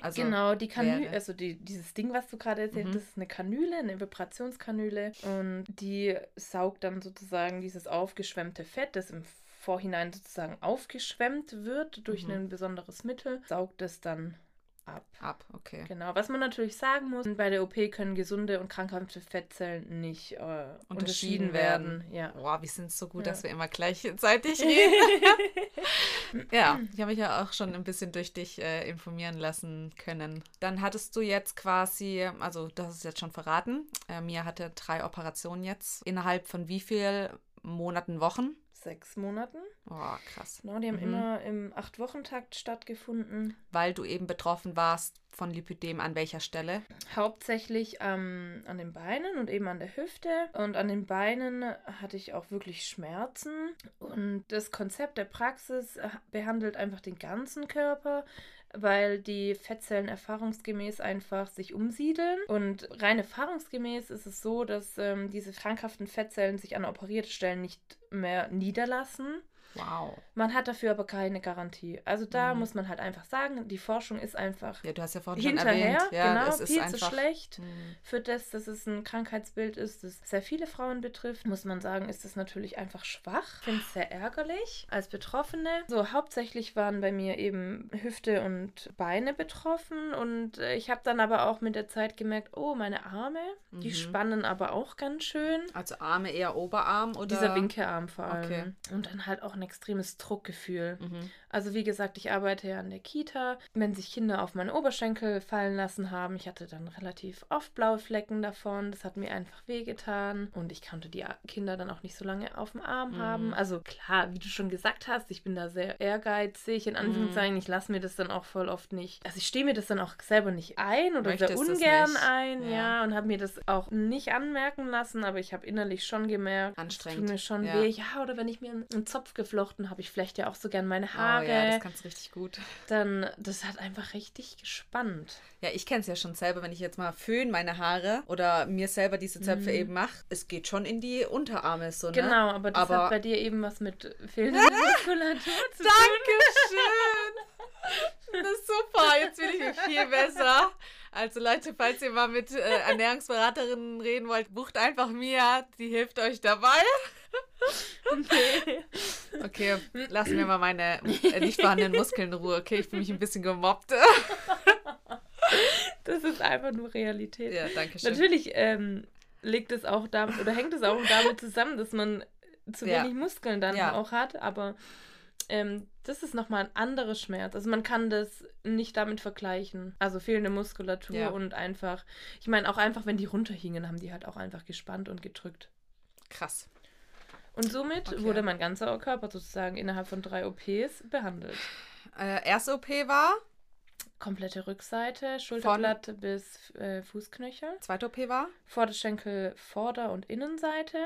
Also, genau, die Kanüle, also die, dieses Ding, was du gerade erzählt Mhm. hast, ist eine Kanüle, eine Vibrationskanüle und die saugt dann sozusagen dieses aufgeschwemmte Fett, das im Vorhinein sozusagen aufgeschwemmt wird durch Mhm. ein besonderes Mittel, saugt es dann ab. ab, okay. Genau, was man natürlich sagen muss, bei der OP können gesunde und krankhafte Fettzellen nicht äh, unterschieden werden. Ja. Boah, wir sind so gut, Ja. dass wir immer gleichzeitig reden. ja, ich habe mich ja auch schon ein bisschen durch dich äh, informieren lassen können. Dann hattest du jetzt quasi, also hast es jetzt schon verraten, äh, Mia hatte drei Operationen jetzt. Innerhalb von wie viel Monaten, Wochen? Sechs Monaten. Oh, krass. Genau, die haben Mhm. immer im Acht-Wochen-Takt stattgefunden. Weil du eben betroffen warst von Lipidem an welcher Stelle? Hauptsächlich ähm, an den Beinen und eben an der Hüfte. Und an den Beinen hatte ich auch wirklich Schmerzen. Und das Konzept der Praxis behandelt einfach den ganzen Körper, weil die Fettzellen erfahrungsgemäß einfach sich umsiedeln. Und rein erfahrungsgemäß ist es so, dass ähm, diese krankhaften Fettzellen sich an operierte Stellen nicht mehr niederlassen. Wow. Man hat dafür aber keine Garantie. Also da Mhm. muss man halt einfach sagen, die Forschung ist einfach Ja, du hast ja vorhin schon hinterher, erwähnt. Ja, genau, viel einfach, zu schlecht. Mhm. Für das, dass es ein Krankheitsbild ist, das sehr viele Frauen betrifft, muss man sagen, ist es natürlich einfach schwach. Ich finde es sehr ärgerlich als Betroffene. So, hauptsächlich waren bei mir eben Hüfte und Beine betroffen und äh, ich habe dann aber auch mit der Zeit gemerkt, oh, meine Arme, die Mhm. spannen aber auch ganz schön. Also Arme eher Oberarm oder? Dieser Winkearm vor allem. Okay. Und dann halt auch ein extremes Druckgefühl. Mhm. Also wie gesagt, ich arbeite ja an der Kita. Wenn sich Kinder auf meine Oberschenkel fallen lassen haben, ich hatte dann relativ oft blaue Flecken davon. Das hat mir einfach wehgetan. Und ich konnte die Kinder dann auch nicht so lange auf dem Arm Mhm. haben. Also klar, wie du schon gesagt hast, ich bin da sehr ehrgeizig. In Anführungszeichen, Mhm. ich lasse mir das dann auch voll oft nicht. Also ich stehe mir das dann auch selber nicht ein oder sehr Möchtest es ungern ein, Ja. ja. Und habe mir das auch nicht anmerken lassen. Aber ich habe innerlich schon gemerkt, es Anstrengend. tut mir schon Ja. weh. Ja, oder wenn ich mir einen Zopf geflochten habe, ich flechte ja auch so gern meine Haare Oh ja, das kannst du richtig gut. dann das hat einfach richtig gespannt. Ja, ich kenne es ja schon selber, wenn ich jetzt mal föhn meine Haare oder mir selber diese Zöpfe Mhm. eben mache. Es geht schon in die Unterarme so, ne? Genau, aber das Aber- hat bei dir eben was mit fehlender Muskulatur zu tun. Dankeschön! Das ist super, jetzt bin ich viel besser. Also Leute, falls ihr mal mit äh, Ernährungsberaterinnen reden wollt, bucht einfach Mia, die hilft euch dabei. Okay, lassen wir mal meine äh, nicht vorhandenen Muskeln in Ruhe. Okay, ich fühle mich ein bisschen gemobbt. Das ist einfach nur Realität. Ja, danke schön. Natürlich ähm, liegt es auch damit oder hängt es auch damit zusammen, dass man zu Ja. wenig Muskeln dann Ja. auch hat, aber ähm, das ist nochmal ein anderes Schmerz. Also man kann das nicht damit vergleichen. Also fehlende Muskulatur Ja. und einfach, ich meine auch einfach, wenn die runterhingen, haben die halt auch einfach gespannt und gedrückt. Krass. Und somit Okay. wurde mein ganzer Körper sozusagen innerhalb von drei OPs behandelt. Äh, erste OP war, Komplette Rückseite, Schulterblatt bis äh, Fußknöchel, zweite OP war Vorderschenkel, Vorder- und Innenseite.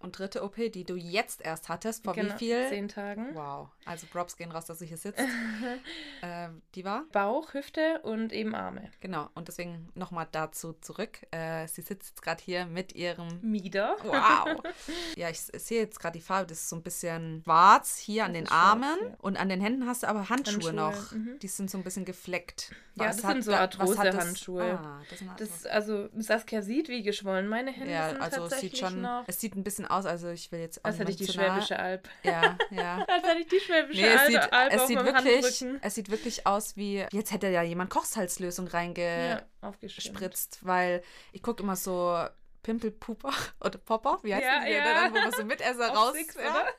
und dritte OP, die du jetzt erst hattest. Vor Genau, wie viel? Zehn Tagen. Wow. Also Props gehen raus, dass sie hier sitzt. äh, die war? Bauch, Hüfte und eben Arme. Genau. Und deswegen nochmal dazu zurück. Äh, sie sitzt jetzt gerade hier mit ihrem Mieder. Wow. ja, ich sehe jetzt gerade die Farbe, das ist so ein bisschen schwarz hier an Das den ist schwarz, Armen. ja. Und an den Händen hast du aber Handschuhe, Handschuhe, noch. mhm. Die sind so ein bisschen gefleckt. Ja, Was das hat sind so hat das- Arthrose-Handschuhe. Ah, das sind Das, Arthrose. also Saskia sieht, wie geschwollen meine Hände Ja, sind also es tatsächlich sieht schon, noch. es sieht ein bisschen aus, also ich will jetzt auch Als hätte ich die Schwäbische Alb. Ja, ja. Als hätte ich die Schwäbische Nee, es Alb, sieht, Alb es sieht wirklich, Handrücken. es sieht wirklich aus wie, jetzt hätte ja jemand Kochsalzlösung Ja, reingespritzt, aufgeschrieben. weil ich gucke immer so Pimpelpuper oder Popper, wie heißt Ja, das ja. dann, wo man so Mitesser raus. Ja.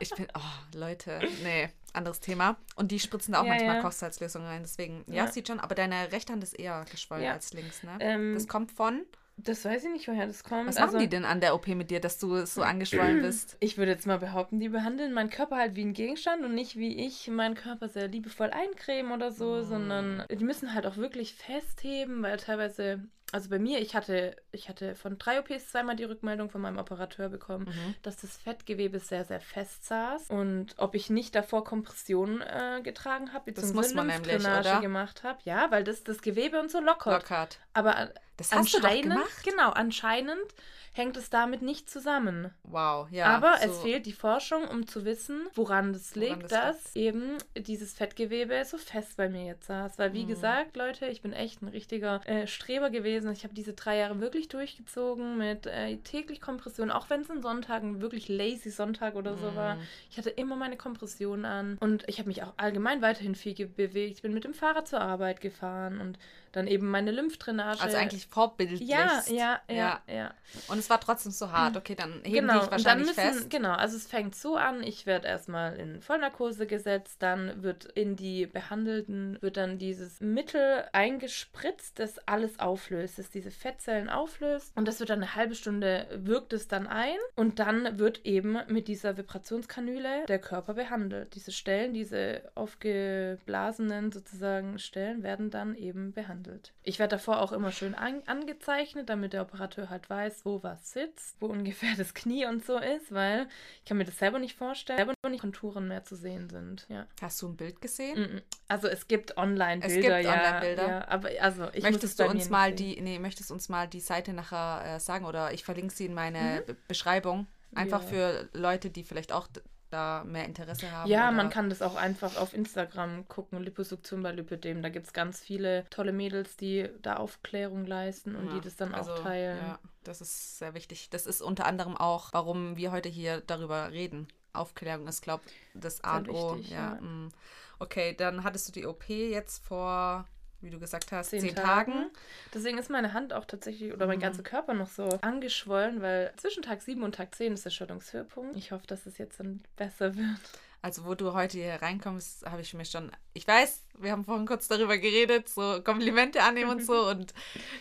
Ich bin, oh, Leute, nee, anderes Thema. Und die spritzen da auch Ja, manchmal ja. Kochsalzlösung rein, deswegen, ja, Ja. sieht schon, aber deine rechte Hand ist eher geschwollen Ja. als links, ne? Ähm, das kommt von, Das weiß ich nicht, woher das kommt. was also, machen die denn an der OP mit dir, dass du so angeschwollen bist? Ich würde jetzt mal behaupten, die behandeln meinen Körper halt wie ein Gegenstand und nicht wie ich meinen Körper sehr liebevoll eincremen oder so, Mm. sondern die müssen halt auch wirklich festheben, weil teilweise, also bei mir, ich hatte, ich hatte von drei OPs zweimal die Rückmeldung von meinem Operateur bekommen, Mhm. dass das Fettgewebe sehr, sehr fest saß und ob ich nicht davor Kompression äh, getragen habe, beziehungsweise Lymphdrainage gemacht habe. Ja, weil das das Gewebe und so lockert. Lockert. Aber Das hast du doch anscheinend, gemacht? genau, anscheinend hängt es damit nicht zusammen. Wow, ja. Aber so. es fehlt die Forschung, um zu wissen, woran das Woran liegt, das dass eben dieses Fettgewebe so fest bei mir jetzt saß. Weil, wie Mhm. gesagt, Leute, ich bin echt ein richtiger äh, Streber gewesen. Ich habe diese drei Jahre wirklich durchgezogen mit äh, täglich Kompression, auch wenn es an Sonntagen wirklich lazy Sonntag oder so war. Mhm. Ich hatte immer meine Kompression an und ich habe mich auch allgemein weiterhin viel bewegt. Ich bin mit dem Fahrrad zur Arbeit gefahren und dann eben meine Lymphdrainage. Also eigentlich vorbildlich. ja, ja, ja, ja. Und es war trotzdem so hart. Okay, dann heben die Genau, dich und dann wahrscheinlich müssen, fest. genau, also es fängt so an, ich werde erstmal in Vollnarkose gesetzt, dann wird in die Behandelten, wird dann dieses Mittel eingespritzt, das alles auflöst, das diese Fettzellen auflöst und das wird dann eine halbe Stunde, wirkt es dann ein und dann wird eben mit dieser Vibrationskanüle der Körper behandelt. Diese Stellen, diese aufgeblasenen sozusagen Stellen werden dann eben behandelt. Ich werde davor auch immer schön an angezeichnet, damit der Operateur halt weiß, wo was sitzt, wo ungefähr das Knie und so ist, weil ich kann mir das selber nicht vorstellen, selber nicht Konturen mehr zu sehen sind. Ja. Hast du ein Bild gesehen? Mhm. Also es gibt Online-Bilder, Es gibt ja, Online-Bilder. ja. Aber also ich möchtest du uns mal die, nee, möchtest uns mal die Seite nachher äh, sagen oder ich verlinke sie in meine Mhm. Be Beschreibung. Einfach Ja. für Leute, die vielleicht auch da mehr Interesse haben. Ja, man kann das auch einfach auf Instagram gucken, Liposuktion bei Lipidem. Da gibt es ganz viele tolle Mädels, die da Aufklärung leisten und Ja, die das dann also, auch teilen. Ja, das ist sehr wichtig. Das ist unter anderem auch, warum wir heute hier darüber reden. Aufklärung ist, glaube ich, das A und O. ja. ja. mm. Okay, dann hattest du die OP jetzt vor, wie du gesagt hast, zehn, Zehn Tagen. Tagen. Deswegen ist meine Hand auch tatsächlich oder mein Mhm. ganzer Körper noch so angeschwollen, weil zwischen Tag 7 und Tag 10 ist der Schüttungshöhepunkt. Ich hoffe, dass es jetzt dann besser wird. Also, wo du heute hier reinkommst, habe ich mir schon. Ich weiß, wir haben vorhin kurz darüber geredet, so Komplimente annehmen und so. Und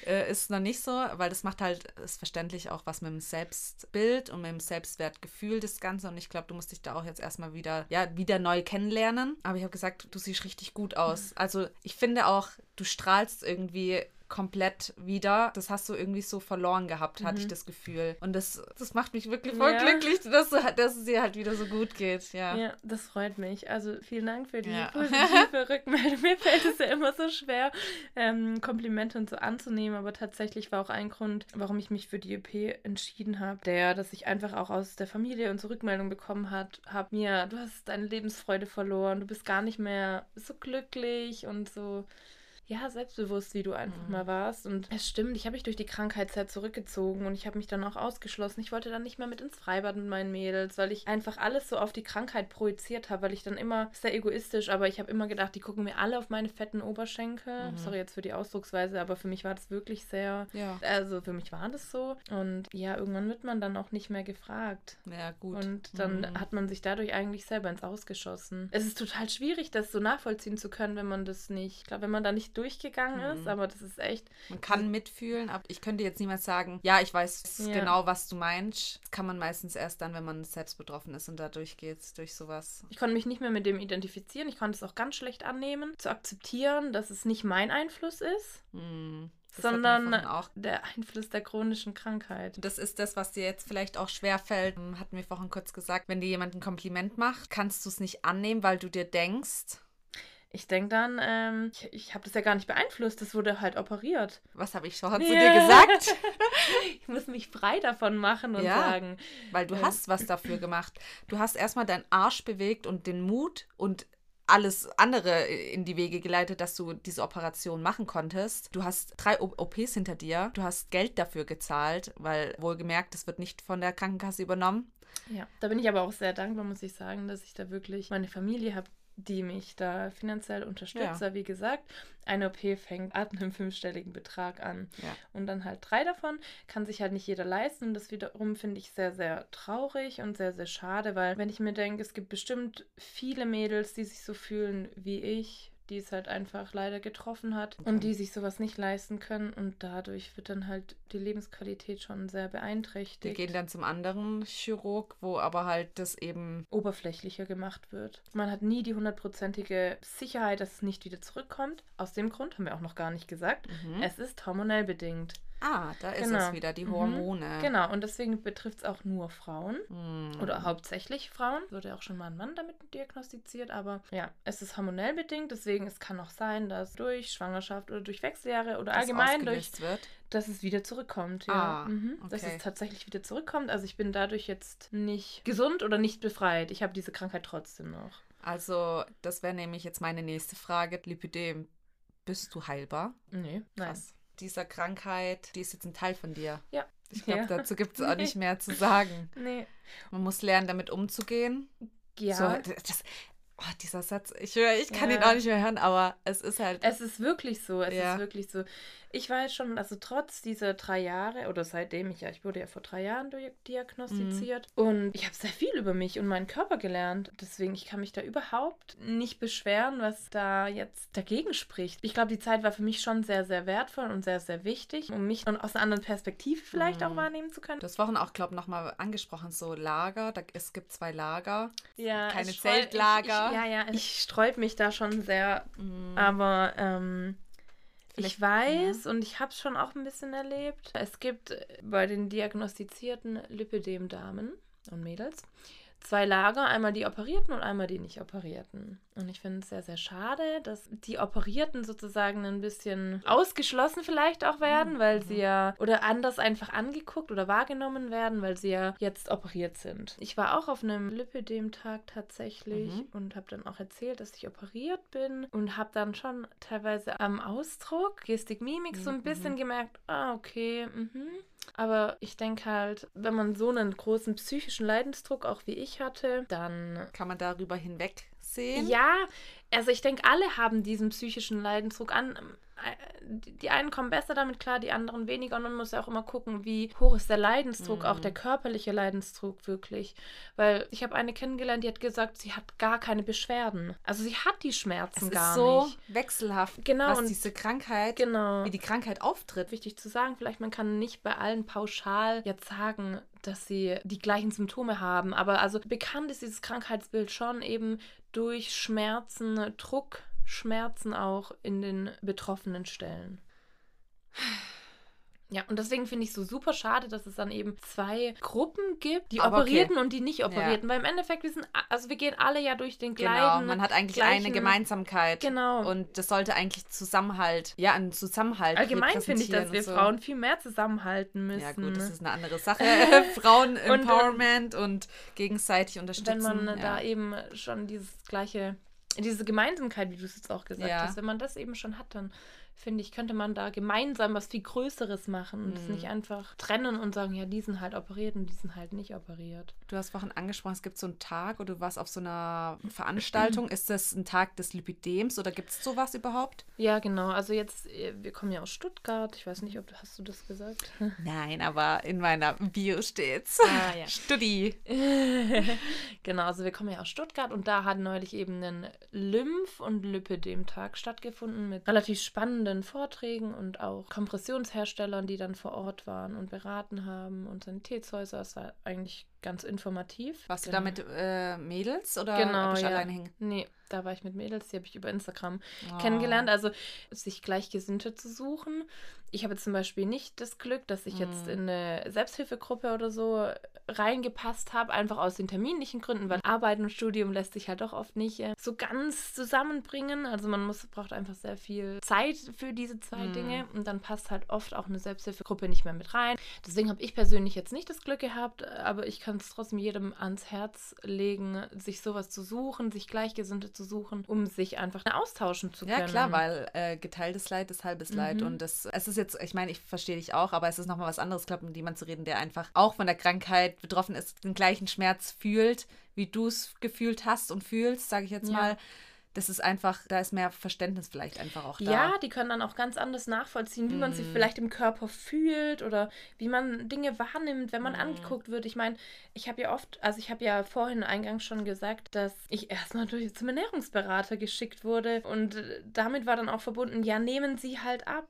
äh, ist noch nicht so, weil das macht halt, ist verständlich auch was mit dem Selbstbild und mit dem Selbstwertgefühl, das Ganze. Und ich glaube, du musst dich da auch jetzt erstmal wieder, ja, wieder neu kennenlernen. Aber ich habe gesagt, du siehst richtig gut aus. Also, ich finde auch, du strahlst irgendwie komplett wieder. Das hast du irgendwie so verloren gehabt, hatte ich Mhm. das Gefühl. Und das, das macht mich wirklich voll Ja. glücklich, dass, dass es dir halt wieder so gut geht. Ja. Ja. das freut mich. Also vielen Dank für die Ja. positive Rückmeldung. Mir fällt es ja immer so schwer, ähm, Komplimente und so anzunehmen, aber tatsächlich war auch ein Grund, warum ich mich für die EP entschieden habe, der, dass ich einfach auch aus der Familie und so Rückmeldung bekommen hat, hab mir, du hast deine Lebensfreude verloren, du bist gar nicht mehr so glücklich und so ja, selbstbewusst, wie du einfach Mhm. mal warst. Und es stimmt, ich habe mich durch die Krankheitszeit zurückgezogen und ich habe mich dann auch ausgeschlossen. Ich wollte dann nicht mehr mit ins Freibad mit meinen Mädels, weil ich einfach alles so auf die Krankheit projiziert habe, weil ich dann immer, sehr egoistisch, aber ich habe immer gedacht, die gucken mir alle auf meine fetten Oberschenkel. Mhm. Sorry jetzt für die Ausdrucksweise, aber für mich war das wirklich sehr, Ja. also für mich war das so. Und ja, irgendwann wird man dann auch nicht mehr gefragt. Ja, gut. Und dann Mhm. hat man sich dadurch eigentlich selber ins Ausgeschossen. Es ist total schwierig, das so nachvollziehen zu können, wenn man das nicht, ich glaube, wenn man da nicht durchgegangen ist, Mhm. aber das ist echt, Man kann mitfühlen, aber ich könnte jetzt niemals sagen, ja, ich weiß Ja. genau, was du meinst. Das kann man meistens erst dann, wenn man selbst betroffen ist und da durchgeht, durch sowas. ich konnte mich nicht mehr mit dem identifizieren, ich konnte es auch ganz schlecht annehmen, zu akzeptieren, dass es nicht mein Einfluss ist. Hm. Das sondern auch. der Einfluss der chronischen Krankheit. Das ist das, was dir jetzt vielleicht auch schwer fällt. Hatten wir vorhin kurz gesagt, wenn dir jemand ein Kompliment macht, kannst du es nicht annehmen, weil du dir denkst, Ich denke dann, ähm, ich, ich habe das ja gar nicht beeinflusst, das wurde halt operiert. was habe ich vorhin zu Ja. dir gesagt? Ich muss mich frei davon machen und Ja. sagen, Weil du Ja. hast was dafür gemacht. Du hast erstmal deinen Arsch bewegt und den Mut und alles andere in die Wege geleitet, dass du diese Operation machen konntest. Du hast drei OPs hinter dir. Du hast Geld dafür gezahlt, weil wohlgemerkt, das wird nicht von der Krankenkasse übernommen. Ja, da bin ich aber auch sehr dankbar, muss ich sagen, dass ich da wirklich meine Familie habe, die mich da finanziell unterstützt. Ja. Wie gesagt, eine OP fängt ab einem fünfstelligen Betrag an. Ja. Und dann halt drei davon kann sich halt nicht jeder leisten. Und das wiederum finde ich sehr, sehr traurig und sehr, sehr schade, weil wenn ich mir denke, es gibt bestimmt viele Mädels, die sich so fühlen wie ich, die es halt einfach leider getroffen hat Okay. und die sich sowas nicht leisten können. Und dadurch wird dann halt die Lebensqualität schon sehr Die beeinträchtigt. gehen dann zum anderen Chirurg, wo aber halt das eben. oberflächlicher gemacht wird. Man hat nie die hundertprozentige Sicherheit, dass es nicht wieder zurückkommt. Aus dem Grund haben wir auch noch gar nicht gesagt. Mhm. Es ist hormonell bedingt. Ah, da ist Genau. es wieder, die Mhm. Hormone. Genau, und deswegen betrifft es auch nur Frauen. Mhm. Oder hauptsächlich Frauen. Wurde auch schon mal ein Mann damit diagnostiziert, aber ja, es ist hormonell bedingt, deswegen es kann auch sein, dass durch Schwangerschaft oder durch Wechseljahre oder Das allgemein durch, wird. dass es wieder zurückkommt. Ja. Ah, mhm. Dass okay. es tatsächlich wieder zurückkommt. Also ich bin dadurch jetzt nicht gesund oder nicht befreit. Ich habe diese Krankheit trotzdem noch. Also, das wäre nämlich jetzt meine nächste Frage. Lipidem, bist du heilbar? Nee, nein. Dieser Krankheit, die ist jetzt ein Teil von dir. Ja. Ich glaube, Ja. dazu gibt es auch nicht mehr zu sagen. Nee. Man muss lernen, damit umzugehen. Ja. So, das, oh, dieser Satz, ich höre, ich kann Ja. ihn auch nicht mehr hören, aber es ist halt. Es ist wirklich so, es Ja. ist wirklich so. Ich weiß schon, also trotz dieser drei Jahre oder seitdem ich ja, ich wurde ja vor drei Jahren di- diagnostiziert Mhm. und ich habe sehr viel über mich und meinen Körper gelernt. Deswegen, ich kann mich da überhaupt nicht beschweren, was da jetzt dagegen spricht. Ich glaube, die Zeit war für mich schon sehr, sehr wertvoll und sehr, sehr wichtig, um mich aus einer anderen Perspektive vielleicht auch Mhm. wahrnehmen zu können. Du hast vorhin auch, glaube ich, nochmal angesprochen, so Lager. Da, es gibt zwei Lager. Ja, keine Zeltlager. Ich, ich, ja, ja, ich sträub mich da schon sehr Mhm. Aber ähm, Vielleicht- ich weiß und ich habe es schon auch ein bisschen erlebt. Es gibt bei den diagnostizierten Lipidem-Damen und Mädels zwei Lager, einmal die Operierten und einmal die nicht Operierten. Und ich finde es sehr, sehr schade, dass die Operierten sozusagen ein bisschen ausgeschlossen vielleicht auch werden, weil sie ja oder anders einfach angeguckt oder wahrgenommen werden, weil sie ja jetzt operiert sind. Ich war auch auf einem Lipidem-Tag tatsächlich Mhm. und habe dann auch erzählt, dass ich operiert bin und habe dann schon teilweise am Ausdruck, Gestik, Mimik so ein Mhm. bisschen gemerkt, ah, okay, mhm. Aber ich denke halt, wenn man so einen großen psychischen Leidensdruck auch wie ich hatte, dann Kann man darüber hinwegsehen? ja, also ich denke, alle haben diesen psychischen Leidensdruck an. Die einen kommen besser damit klar, die anderen weniger. Und man muss ja auch immer gucken, wie hoch ist der Leidensdruck, Mhm. auch der körperliche Leidensdruck wirklich. Weil ich habe eine kennengelernt, die hat gesagt, sie hat gar keine Beschwerden. Also sie hat die Es Schmerzen ist gar so nicht. wechselhaft, Genau, was und- diese Krankheit, Genau. wie die Krankheit auftritt. Wichtig zu sagen, vielleicht man kann nicht bei allen pauschal jetzt sagen, dass sie die gleichen Symptome haben. Aber also bekannt ist dieses Krankheitsbild schon eben durch Schmerzen, Druckschmerzen auch in den betroffenen Stellen. Ja, und deswegen finde ich es so super schade, dass es dann eben zwei Gruppen gibt, die Aber okay. Operierten und die nicht Operierten. Weil im Endeffekt, wir sind, also wir gehen alle ja durch den gleichen. Genau, man hat eigentlich gleichen- eine Gemeinsamkeit. Genau. Und das sollte eigentlich Zusammenhalt, ja, einen Zusammenhalt Allgemein finde ich, dass wir und so. Frauen viel mehr zusammenhalten müssen. Ja gut, das ist eine andere Sache. Frauen-Empowerment und, gegenseitig unterstützen. wenn man ja. da eben schon dieses gleiche, diese Gemeinsamkeit, wie du es jetzt auch gesagt Ja. hast, wenn man das eben schon hat, dann finde ich, könnte man da gemeinsam was viel Größeres machen und es Mhm. nicht einfach trennen und sagen, ja, die sind halt operiert und die sind halt nicht operiert. Du hast vorhin angesprochen, es gibt so einen Tag oder du warst auf so einer Veranstaltung. Ist das ein Tag des Lipidems oder gibt es sowas überhaupt? Ja, genau. Also jetzt, äh, wir kommen ja aus Stuttgart. Ich weiß nicht, ob hast du das gesagt? Nein, aber in meiner Bio steht's. Ah, ja. Studi. genau, also wir kommen ja aus Stuttgart und da hat neulich eben ein Lymph- und Lipidem-Tag stattgefunden mit relativ spannenden Vorträgen und auch Kompressionsherstellern, die dann vor Ort waren und beraten haben und Sanitätshäuser. Es war eigentlich ganz informativ. Warst genau. du da mit äh, Mädels oder Genau, bist du ja. alleine hin? Nee, da war ich mit Mädels, die habe ich über Instagram Oh. kennengelernt. Also sich Gleichgesinnte zu suchen. Ich habe jetzt zum Beispiel nicht das Glück, dass ich jetzt Mhm. in eine Selbsthilfegruppe oder so reingepasst habe, einfach aus den terminlichen Gründen, weil Arbeiten und Studium lässt sich halt doch oft nicht äh, so ganz zusammenbringen. Also man muss, braucht einfach sehr viel Zeit für diese zwei Mhm. Dinge und dann passt halt oft auch eine Selbsthilfegruppe nicht mehr mit rein. Deswegen habe ich persönlich jetzt nicht das Glück gehabt, aber ich kann es trotzdem jedem ans Herz legen, sich sowas zu suchen, sich Gleichgesinnte zu suchen, um sich einfach austauschen zu können. Ja, klar, weil äh, geteiltes Leid ist halbes Leid. Mhm. Und das, es ist jetzt, ich meine, ich verstehe dich auch, aber es ist nochmal was anderes, glaube ich, mit jemandem zu reden, der einfach auch von der Krankheit betroffen ist, den gleichen Schmerz fühlt, wie du es gefühlt hast und fühlst, sage ich jetzt Ja. mal. Das ist einfach, da ist mehr Verständnis vielleicht einfach auch da. Ja, die können dann auch ganz anders nachvollziehen, wie man sich Mhm. vielleicht im Körper fühlt oder wie man Dinge wahrnimmt, wenn man Mhm. angeguckt wird. Ich meine, ich habe ja oft, also ich habe ja vorhin eingangs schon gesagt, dass ich erstmal durch zum Ernährungsberater geschickt wurde und äh, damit war dann auch verbunden, ja, nehmen Sie halt ab.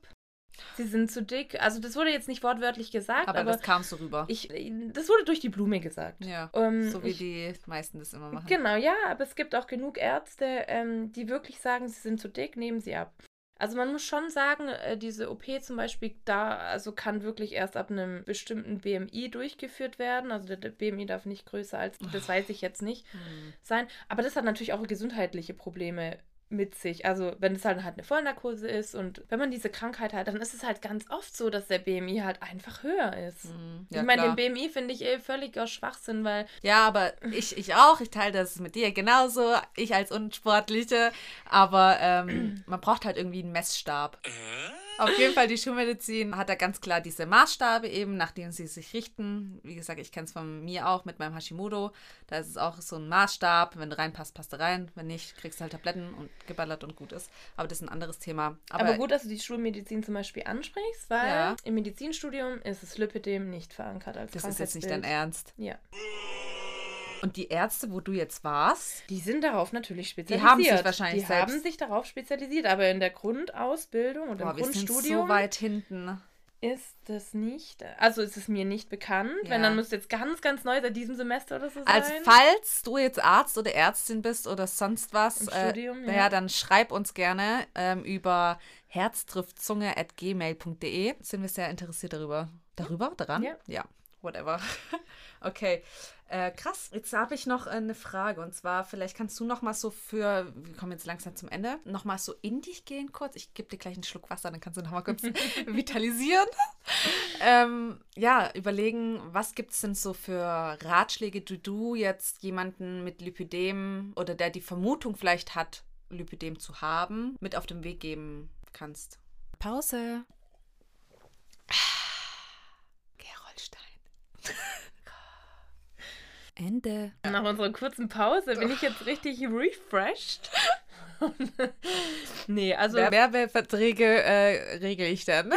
Sie sind zu dick. Also das wurde jetzt nicht wortwörtlich gesagt, aber, aber, das kam so rüber. ich, das wurde durch die Blume gesagt. ja, Ähm, so wie ich- die meisten das immer machen. Genau, ja, aber es gibt auch genug Ärzte, ähm, die wirklich sagen, sie sind zu dick, nehmen sie ab. Also man muss schon sagen, äh, diese OP zum Beispiel, da also kann wirklich erst ab einem bestimmten BMI durchgeführt werden. Also der, der BMI darf nicht größer als, das weiß ich jetzt nicht, Hm. sein. Aber das hat natürlich auch gesundheitliche Probleme mit sich. Also wenn es halt, halt eine Vollnarkose ist und wenn man diese Krankheit hat, dann ist es halt ganz oft so, dass der BMI halt einfach höher ist. Hm. ich meine, den BMI finde ich eh völliger Schwachsinn, weil Ja, aber ich, ich auch. Ich teile das mit dir genauso. Ich als Unsportliche. Aber ähm, man braucht halt irgendwie einen Messstab. Auf jeden Fall, die Schulmedizin hat da ganz klar diese Maßstabe eben, nach denen sie sich richten. Wie gesagt, ich kenne es von mir auch mit meinem Hashimoto. Da ist es auch so ein Maßstab. Wenn du reinpasst, passt du rein. Wenn nicht, kriegst du halt Tabletten und geballert und gut ist. Aber das ist ein anderes Thema. Aber, Aber, gut, dass du die Schulmedizin zum Beispiel ansprichst, weil Ja. im Medizinstudium ist das Lipidem nicht verankert als das ist jetzt nicht dein. Ernst. Ja. Und die Ärzte, wo du jetzt warst, Die sind darauf natürlich spezialisiert. haben sich wahrscheinlich Die selbst- haben sich darauf spezialisiert, aber in der Grundausbildung und boah, im wir sind Grundstudium so weit hinten. ist das nicht. Also ist es mir nicht bekannt. Ja. Wenn, dann müsste jetzt ganz, ganz neu seit diesem Semester oder so sein. Also falls du jetzt Arzt oder Ärztin bist oder sonst was, Im äh, Studium, ja. ja. dann schreib uns gerne ähm, über herztriftzunge.gmail.de. Sind wir sehr interessiert darüber. Darüber? Daran? Ja. Ja, whatever. okay. Äh, krass. Jetzt habe ich noch eine Frage und zwar, vielleicht kannst du noch mal so für, wir kommen jetzt langsam zum Ende, noch mal so in dich gehen kurz. Ich gebe dir gleich einen Schluck Wasser, dann kannst du noch mal kurz vitalisieren. ähm, ja, überlegen, was gibt es denn so für Ratschläge, die du jetzt jemanden mit Lipidem oder der die Vermutung vielleicht hat, Lipidem zu haben, mit auf den Weg geben kannst. Pause. Gerolstein. Ende. Nach unserer kurzen Pause bin ich jetzt richtig refreshed. nee, also Wer Werbeverträge äh, regel ich dann.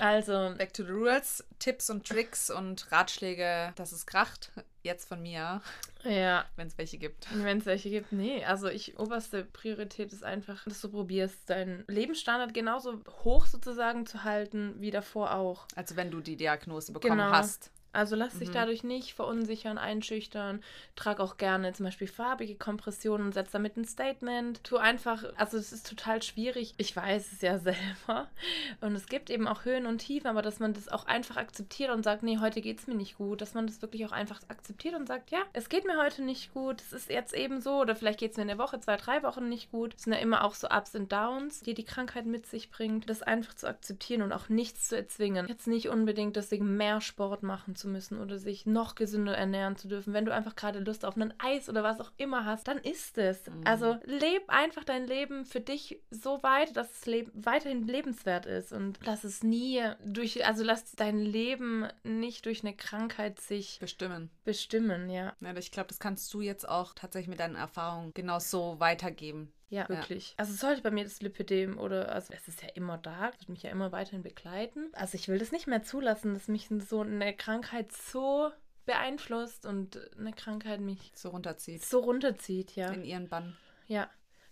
Also, Back to the Rules. Tipps und Tricks und Ratschläge, dass es kracht. Jetzt von mir, ja, wenn es welche gibt. wenn es welche gibt, nee. Also, ich, oberste Priorität ist einfach, dass du probierst, deinen Lebensstandard genauso hoch sozusagen zu halten, wie davor auch. Also wenn du die Diagnose bekommen Genau. hast. Also lass dich Mhm. dadurch nicht verunsichern, einschüchtern. Trag auch gerne zum Beispiel farbige Kompressionen und setz damit ein Statement. Tu einfach, also es ist total schwierig. Ich weiß es ja selber. Und es gibt eben auch Höhen und Tiefen, aber dass man das auch einfach akzeptiert und sagt, nee, heute geht es mir nicht gut. Dass man das wirklich auch einfach akzeptiert und sagt, ja, es geht mir heute nicht gut. Es ist jetzt eben so. Oder vielleicht geht es mir in der Woche, zwei, drei Wochen nicht gut. Es sind ja immer auch so Ups und Downs, die die Krankheit mit sich bringt. Das einfach zu akzeptieren und auch nichts zu erzwingen. Jetzt nicht unbedingt deswegen mehr Sport machen zu müssen oder sich noch gesünder ernähren zu dürfen. Wenn du einfach gerade Lust auf ein Eis oder was auch immer hast, dann ist es. Mhm. Also leb einfach dein Leben für dich so weit, dass es leb weiterhin lebenswert ist und lass es nie durch, also lass dein Leben nicht durch eine Krankheit sich Bestimmen. bestimmen, ja. Ja, ich glaube, das kannst du jetzt auch tatsächlich mit deinen Erfahrungen genau so weitergeben. Ja, wirklich. Also sollte bei mir das Lipidem oder, also es ist ja immer da, wird mich ja immer weiterhin begleiten. Also ich will das nicht mehr zulassen, dass mich so eine Krankheit so beeinflusst und eine Krankheit mich So runterzieht. so runterzieht, ja. In ihren Bann. Ja.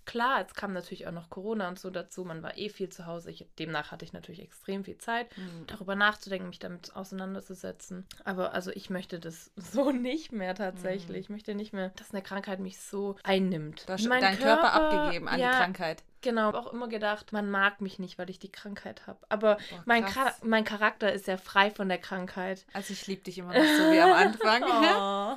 Klar, es kam natürlich auch noch Corona und so dazu. Man war eh viel zu Hause. Ich, demnach hatte ich natürlich extrem viel Zeit, Mhm. darüber nachzudenken, mich damit auseinanderzusetzen. Aber also ich möchte das so nicht mehr tatsächlich. Ich möchte nicht mehr, dass eine Krankheit mich so einnimmt. Du hast Mein deinen Körper, abgegeben an ja, die Krankheit. Genau, auch immer gedacht, man mag mich nicht, weil ich die Krankheit habe. Aber Boah, mein. Char mein Charakter ist ja frei von der Krankheit. Also ich liebe dich immer noch so wie am Anfang. Oh.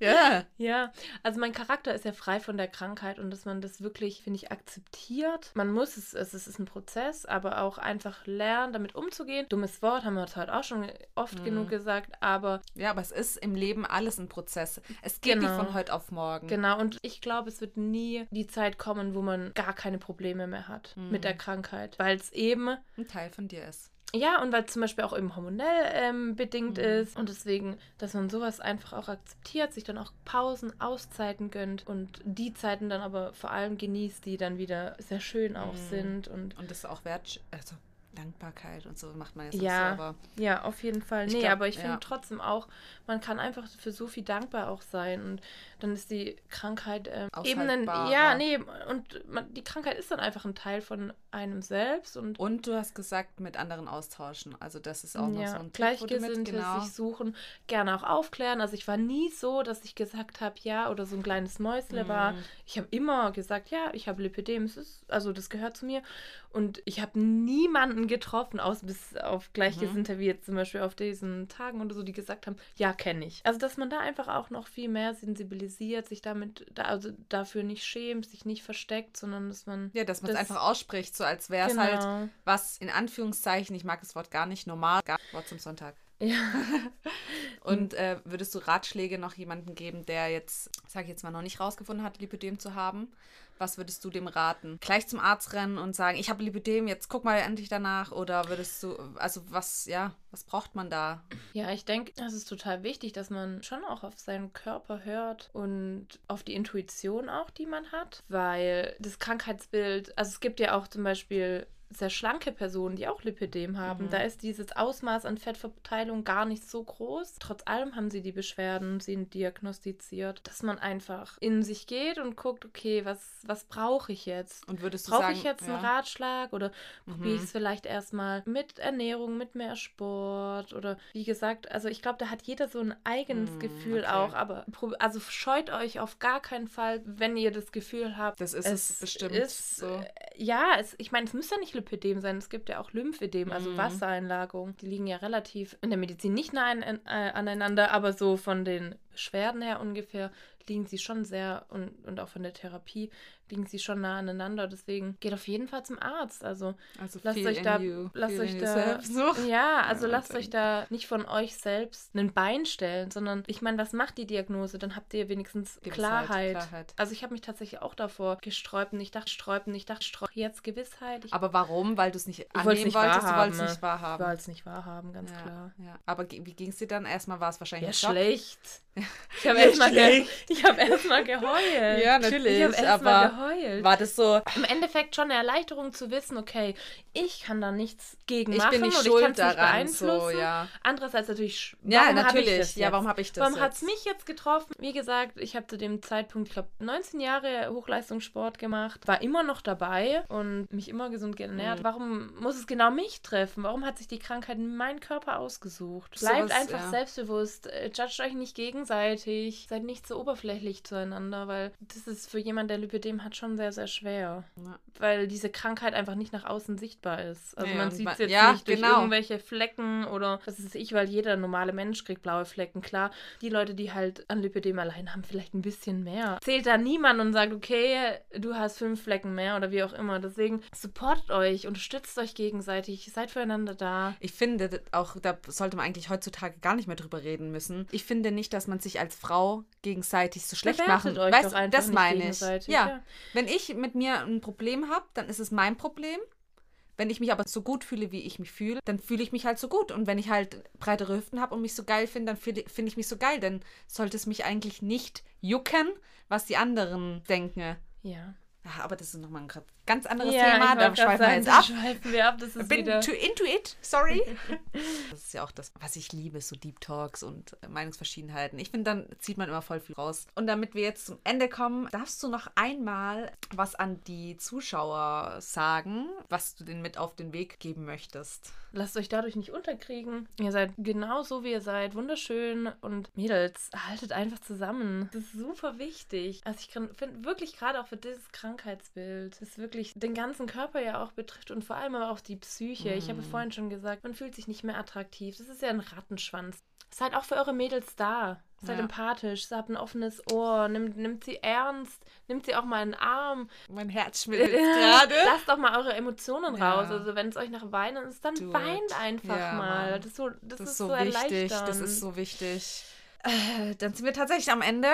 Ja. Ja, also mein Charakter ist ja frei von der Krankheit und dass man das wirklich, finde ich, akzeptiert. Man muss es, es ist ein Prozess, aber auch einfach lernen, damit umzugehen. Dummes Wort haben wir heute auch schon oft Mhm. genug gesagt, aber Ja, aber es ist im Leben alles ein Prozess. Es geht nicht Genau. von heute auf morgen. genau. Und ich glaube, es wird nie die Zeit kommen, wo man gar keine Probleme mehr hat Mhm. mit der Krankheit, weil es eben Ein Teil von dir ist. Ja, und weil es zum Beispiel auch eben hormonell ähm, bedingt Mhm. ist. Und deswegen, dass man sowas einfach auch akzeptiert, sich dann auch Pausen, Auszeiten gönnt und die Zeiten dann aber vor allem genießt, die dann wieder sehr schön auch Mhm. sind. Und Und das ist auch Wert, also Dankbarkeit und so macht man ja Ja. aber ja, auf jeden Fall. Ich Nee, glaub, aber ich ja. finde trotzdem auch, man kann einfach für so viel dankbar auch sein. Und dann ist die Krankheit ähm, eben ein. Ja, nee, und man, die Krankheit ist dann einfach ein Teil von einem selbst. Und und du hast gesagt, mit anderen austauschen. Also das ist auch noch ja, so ein Gleichgesinnte genau. sich suchen, gerne auch aufklären. Also ich war nie so, dass ich gesagt habe, ja, oder so ein kleines Mäusle war. Mhm. Ich habe immer gesagt, ja, ich habe Lipidem, es ist, also das gehört zu mir. Und ich habe niemanden getroffen, aus bis auf Gleichgesinnte, wie jetzt zum Beispiel auf diesen Tagen oder so, die gesagt haben, ja, kenne ich. Also dass man da einfach auch noch viel mehr sensibilisiert, sich damit, da, also dafür nicht schämt, sich nicht versteckt, sondern dass man Ja, dass man es das- einfach ausspricht, so als wäre es Genau. halt was in Anführungszeichen, ich mag das Wort gar nicht, normal, gar, Wort zum Sonntag. Ja. Und äh, würdest du Ratschläge noch jemandem geben, der jetzt, sag ich jetzt mal, noch nicht rausgefunden hat, Lipidem zu haben? Was würdest du dem raten? Gleich zum Arzt rennen und sagen, ich habe Lipidem, jetzt guck mal endlich danach? Oder würdest du, also was, ja, was braucht man da? Ja, ich denke, es ist total wichtig, dass man schon auch auf seinen Körper hört und auf die Intuition auch, die man hat, weil das Krankheitsbild, also es gibt ja auch zum Beispiel sehr schlanke Personen, die auch Lipidem haben. Mhm. Da ist dieses Ausmaß an Fettverteilung gar nicht so groß. Trotz allem haben sie die Beschwerden, sind diagnostiziert, dass man einfach in sich geht und guckt, okay, was, was brauche ich jetzt? Und würdest du Brauche ich jetzt einen ja, Ratschlag oder probiere ich Mhm. es vielleicht erstmal mit Ernährung, mit mehr Sport oder wie gesagt, also ich glaube, da hat jeder so ein eigenes Mm, Gefühl okay. auch, aber also scheut euch auf gar keinen Fall, wenn ihr das Gefühl habt, Das ist es bestimmt ist, so. äh, Ja, es, ich meine, es muss ja nicht Lipidem sein, es gibt ja auch Lymphedem, also Mhm. Wassereinlagerung. Die liegen ja relativ in der Medizin nicht nah an, äh, aneinander, aber so von den Beschwerden her ungefähr liegen sie schon sehr und, und auch von der Therapie liegen sie schon nah aneinander. Deswegen geht auf jeden Fall zum Arzt. Also Also lasst euch da, you, lasst feel euch da, ja, also Ja, lasst euch da nicht von euch selbst ein Bein stellen, sondern ich meine, was macht die Diagnose? Dann habt ihr wenigstens Klarheit. Klarheit. Also ich habe mich tatsächlich auch davor gesträubt und ich dachte sträuben, ich dachte sträuben. Jetzt Gewissheit. Ich Aber warum? Weil du es nicht annehmen nicht wolltest, du wolltest ne? nicht wahrhaben. wollte es nicht wahrhaben, ganz ja, klar. Ja. Aber wie ging es dir dann? Erstmal war es wahrscheinlich Ja, schlecht. Ich habe erstmal ge ich hab erst mal geheult. Ja, Ich habe natürlich, erst mal aber geheult. War das so, Im Endeffekt schon eine Erleichterung zu wissen, okay, ich kann da nichts gegen ich machen bin nicht oder ich schuld kann es nicht beeinflussen. so, ja. Andererseits natürlich, Ja, ich natürlich. Ja, warum habe ich das Warum hat es mich jetzt getroffen? Wie gesagt, ich habe zu dem Zeitpunkt, ich glaube, 19 Jahre Hochleistungssport gemacht, war immer noch dabei und mich immer gesund ernährt. Mhm. Warum muss es genau mich treffen? Warum hat sich die Krankheit in meinen Körper ausgesucht? Bleibt Sowas, einfach ja. selbstbewusst, äh, judgt euch nicht gegenseitig, seid nicht so oberflächlich zueinander, weil das ist für jemanden, der Lipidem hat, schon sehr, sehr schwer. Ja. Weil diese Krankheit einfach nicht nach außen sichtbar ist. Also Nee, man sieht es jetzt ja, nicht durch genau. irgendwelche Flecken oder was ist ich, weil jeder normale Mensch kriegt blaue Flecken. Klar, die Leute, die halt an Lipidem allein haben, vielleicht ein bisschen mehr. Zählt da niemand und sagt, okay, du hast fünf Flecken mehr oder wie auch immer. Deswegen supportet euch, unterstützt euch gegenseitig, seid füreinander da. Ich finde auch, da sollte man eigentlich heutzutage gar nicht mehr drüber reden müssen. Ich finde nicht, dass man sich als Frau gegenseitig so schlecht Bewertet machen. euch weißt, doch das meine ich. Ja. ja. Wenn ich mit mir ein Problem habe, dann ist es mein Problem. Wenn ich mich aber so gut fühle, wie ich mich fühle, dann fühle ich mich halt so gut. Und wenn ich halt breitere Hüften habe und mich so geil finde, dann finde ich mich so geil. Dann sollte es mich eigentlich nicht jucken, was die anderen denken. Ja. Ja, aber das ist nochmal ein ganz anderes Thema. Da schweifen wir jetzt ab. schweifen wir ab. Das ist Bin wieder... to into it, sorry. das ist ja auch das, was ich liebe, so Deep Talks und Meinungsverschiedenheiten. Ich finde, dann zieht man immer voll viel raus. Und damit wir jetzt zum Ende kommen, darfst du noch einmal was an die Zuschauer sagen, was du denen mit auf den Weg geben möchtest. Lasst euch dadurch nicht unterkriegen. Ihr seid genau so, wie ihr seid. Wunderschön. Und Mädels, haltet einfach zusammen. Das ist super wichtig. Also ich finde wirklich gerade auch für dieses Krankheitsbild, das wirklich den ganzen Körper ja auch betrifft und vor allem aber auch die Psyche. Ich habe vorhin schon gesagt, man fühlt sich nicht mehr attraktiv. Das ist ja ein Rattenschwanz. Seid auch für eure Mädels da. Seid Ja. empathisch, habt ein offenes Ohr, nimmt, nimmt sie ernst, nimmt sie auch mal in den Arm. Mein Herz schmilzt gerade. Lasst doch mal eure Emotionen Ja. raus. Also wenn es euch nach Weinen ist, dann Do weint it. einfach Ja, mal. Das ist so, das Das ist so so wichtig. Das ist so wichtig. Äh, Dann sind wir tatsächlich am Ende.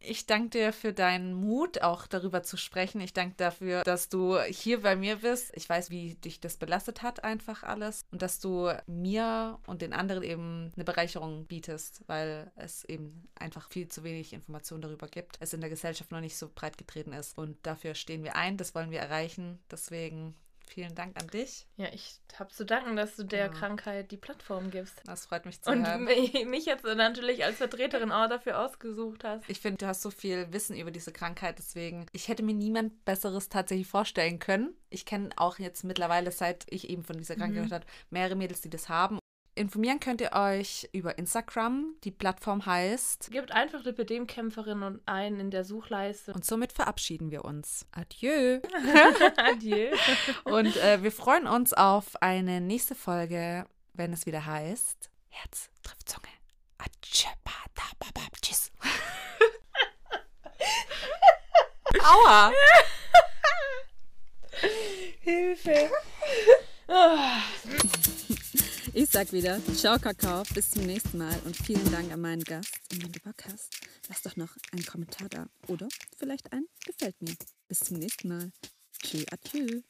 Ich danke dir für deinen Mut, auch darüber zu sprechen. Ich danke dafür, dass du hier bei mir bist. Ich weiß, wie dich das belastet hat, einfach alles. Und dass du mir und den anderen eben eine Bereicherung bietest, weil es eben einfach viel zu wenig Informationen darüber gibt. Es in der Gesellschaft noch nicht so breit getreten ist. Und dafür stehen wir ein. Das wollen wir erreichen. Deswegen vielen Dank an dich. Ja, ich habe zu danken, dass du der Ja. Krankheit die Plattform gibst. Das freut mich zu Und hören. mi- mich jetzt natürlich als Vertreterin auch dafür ausgesucht hast. Ich finde, du hast so viel Wissen über diese Krankheit, deswegen, ich hätte mir niemand Besseres tatsächlich vorstellen können. Ich kenne auch jetzt mittlerweile, seit ich eben von dieser Krankheit gehört habe, mehrere Mädels, die das haben. Informieren könnt ihr euch über Instagram. Die Plattform heißt. Gebt einfach Lipidem-Kämpferin und ein in der Suchleiste. Und somit verabschieden wir uns. Adieu. Adieu. Und äh, wir freuen uns auf eine nächste Folge, wenn es wieder heißt Herz trifft Zunge. Tschüss. Aua. Hilfe. Ich sag wieder, ciao Kakao, bis zum nächsten Mal und vielen Dank an meinen Gast. Und wenn du Bock hast, lass doch noch einen Kommentar da oder vielleicht ein Gefällt mir. Bis zum nächsten Mal. Tschö, adieu.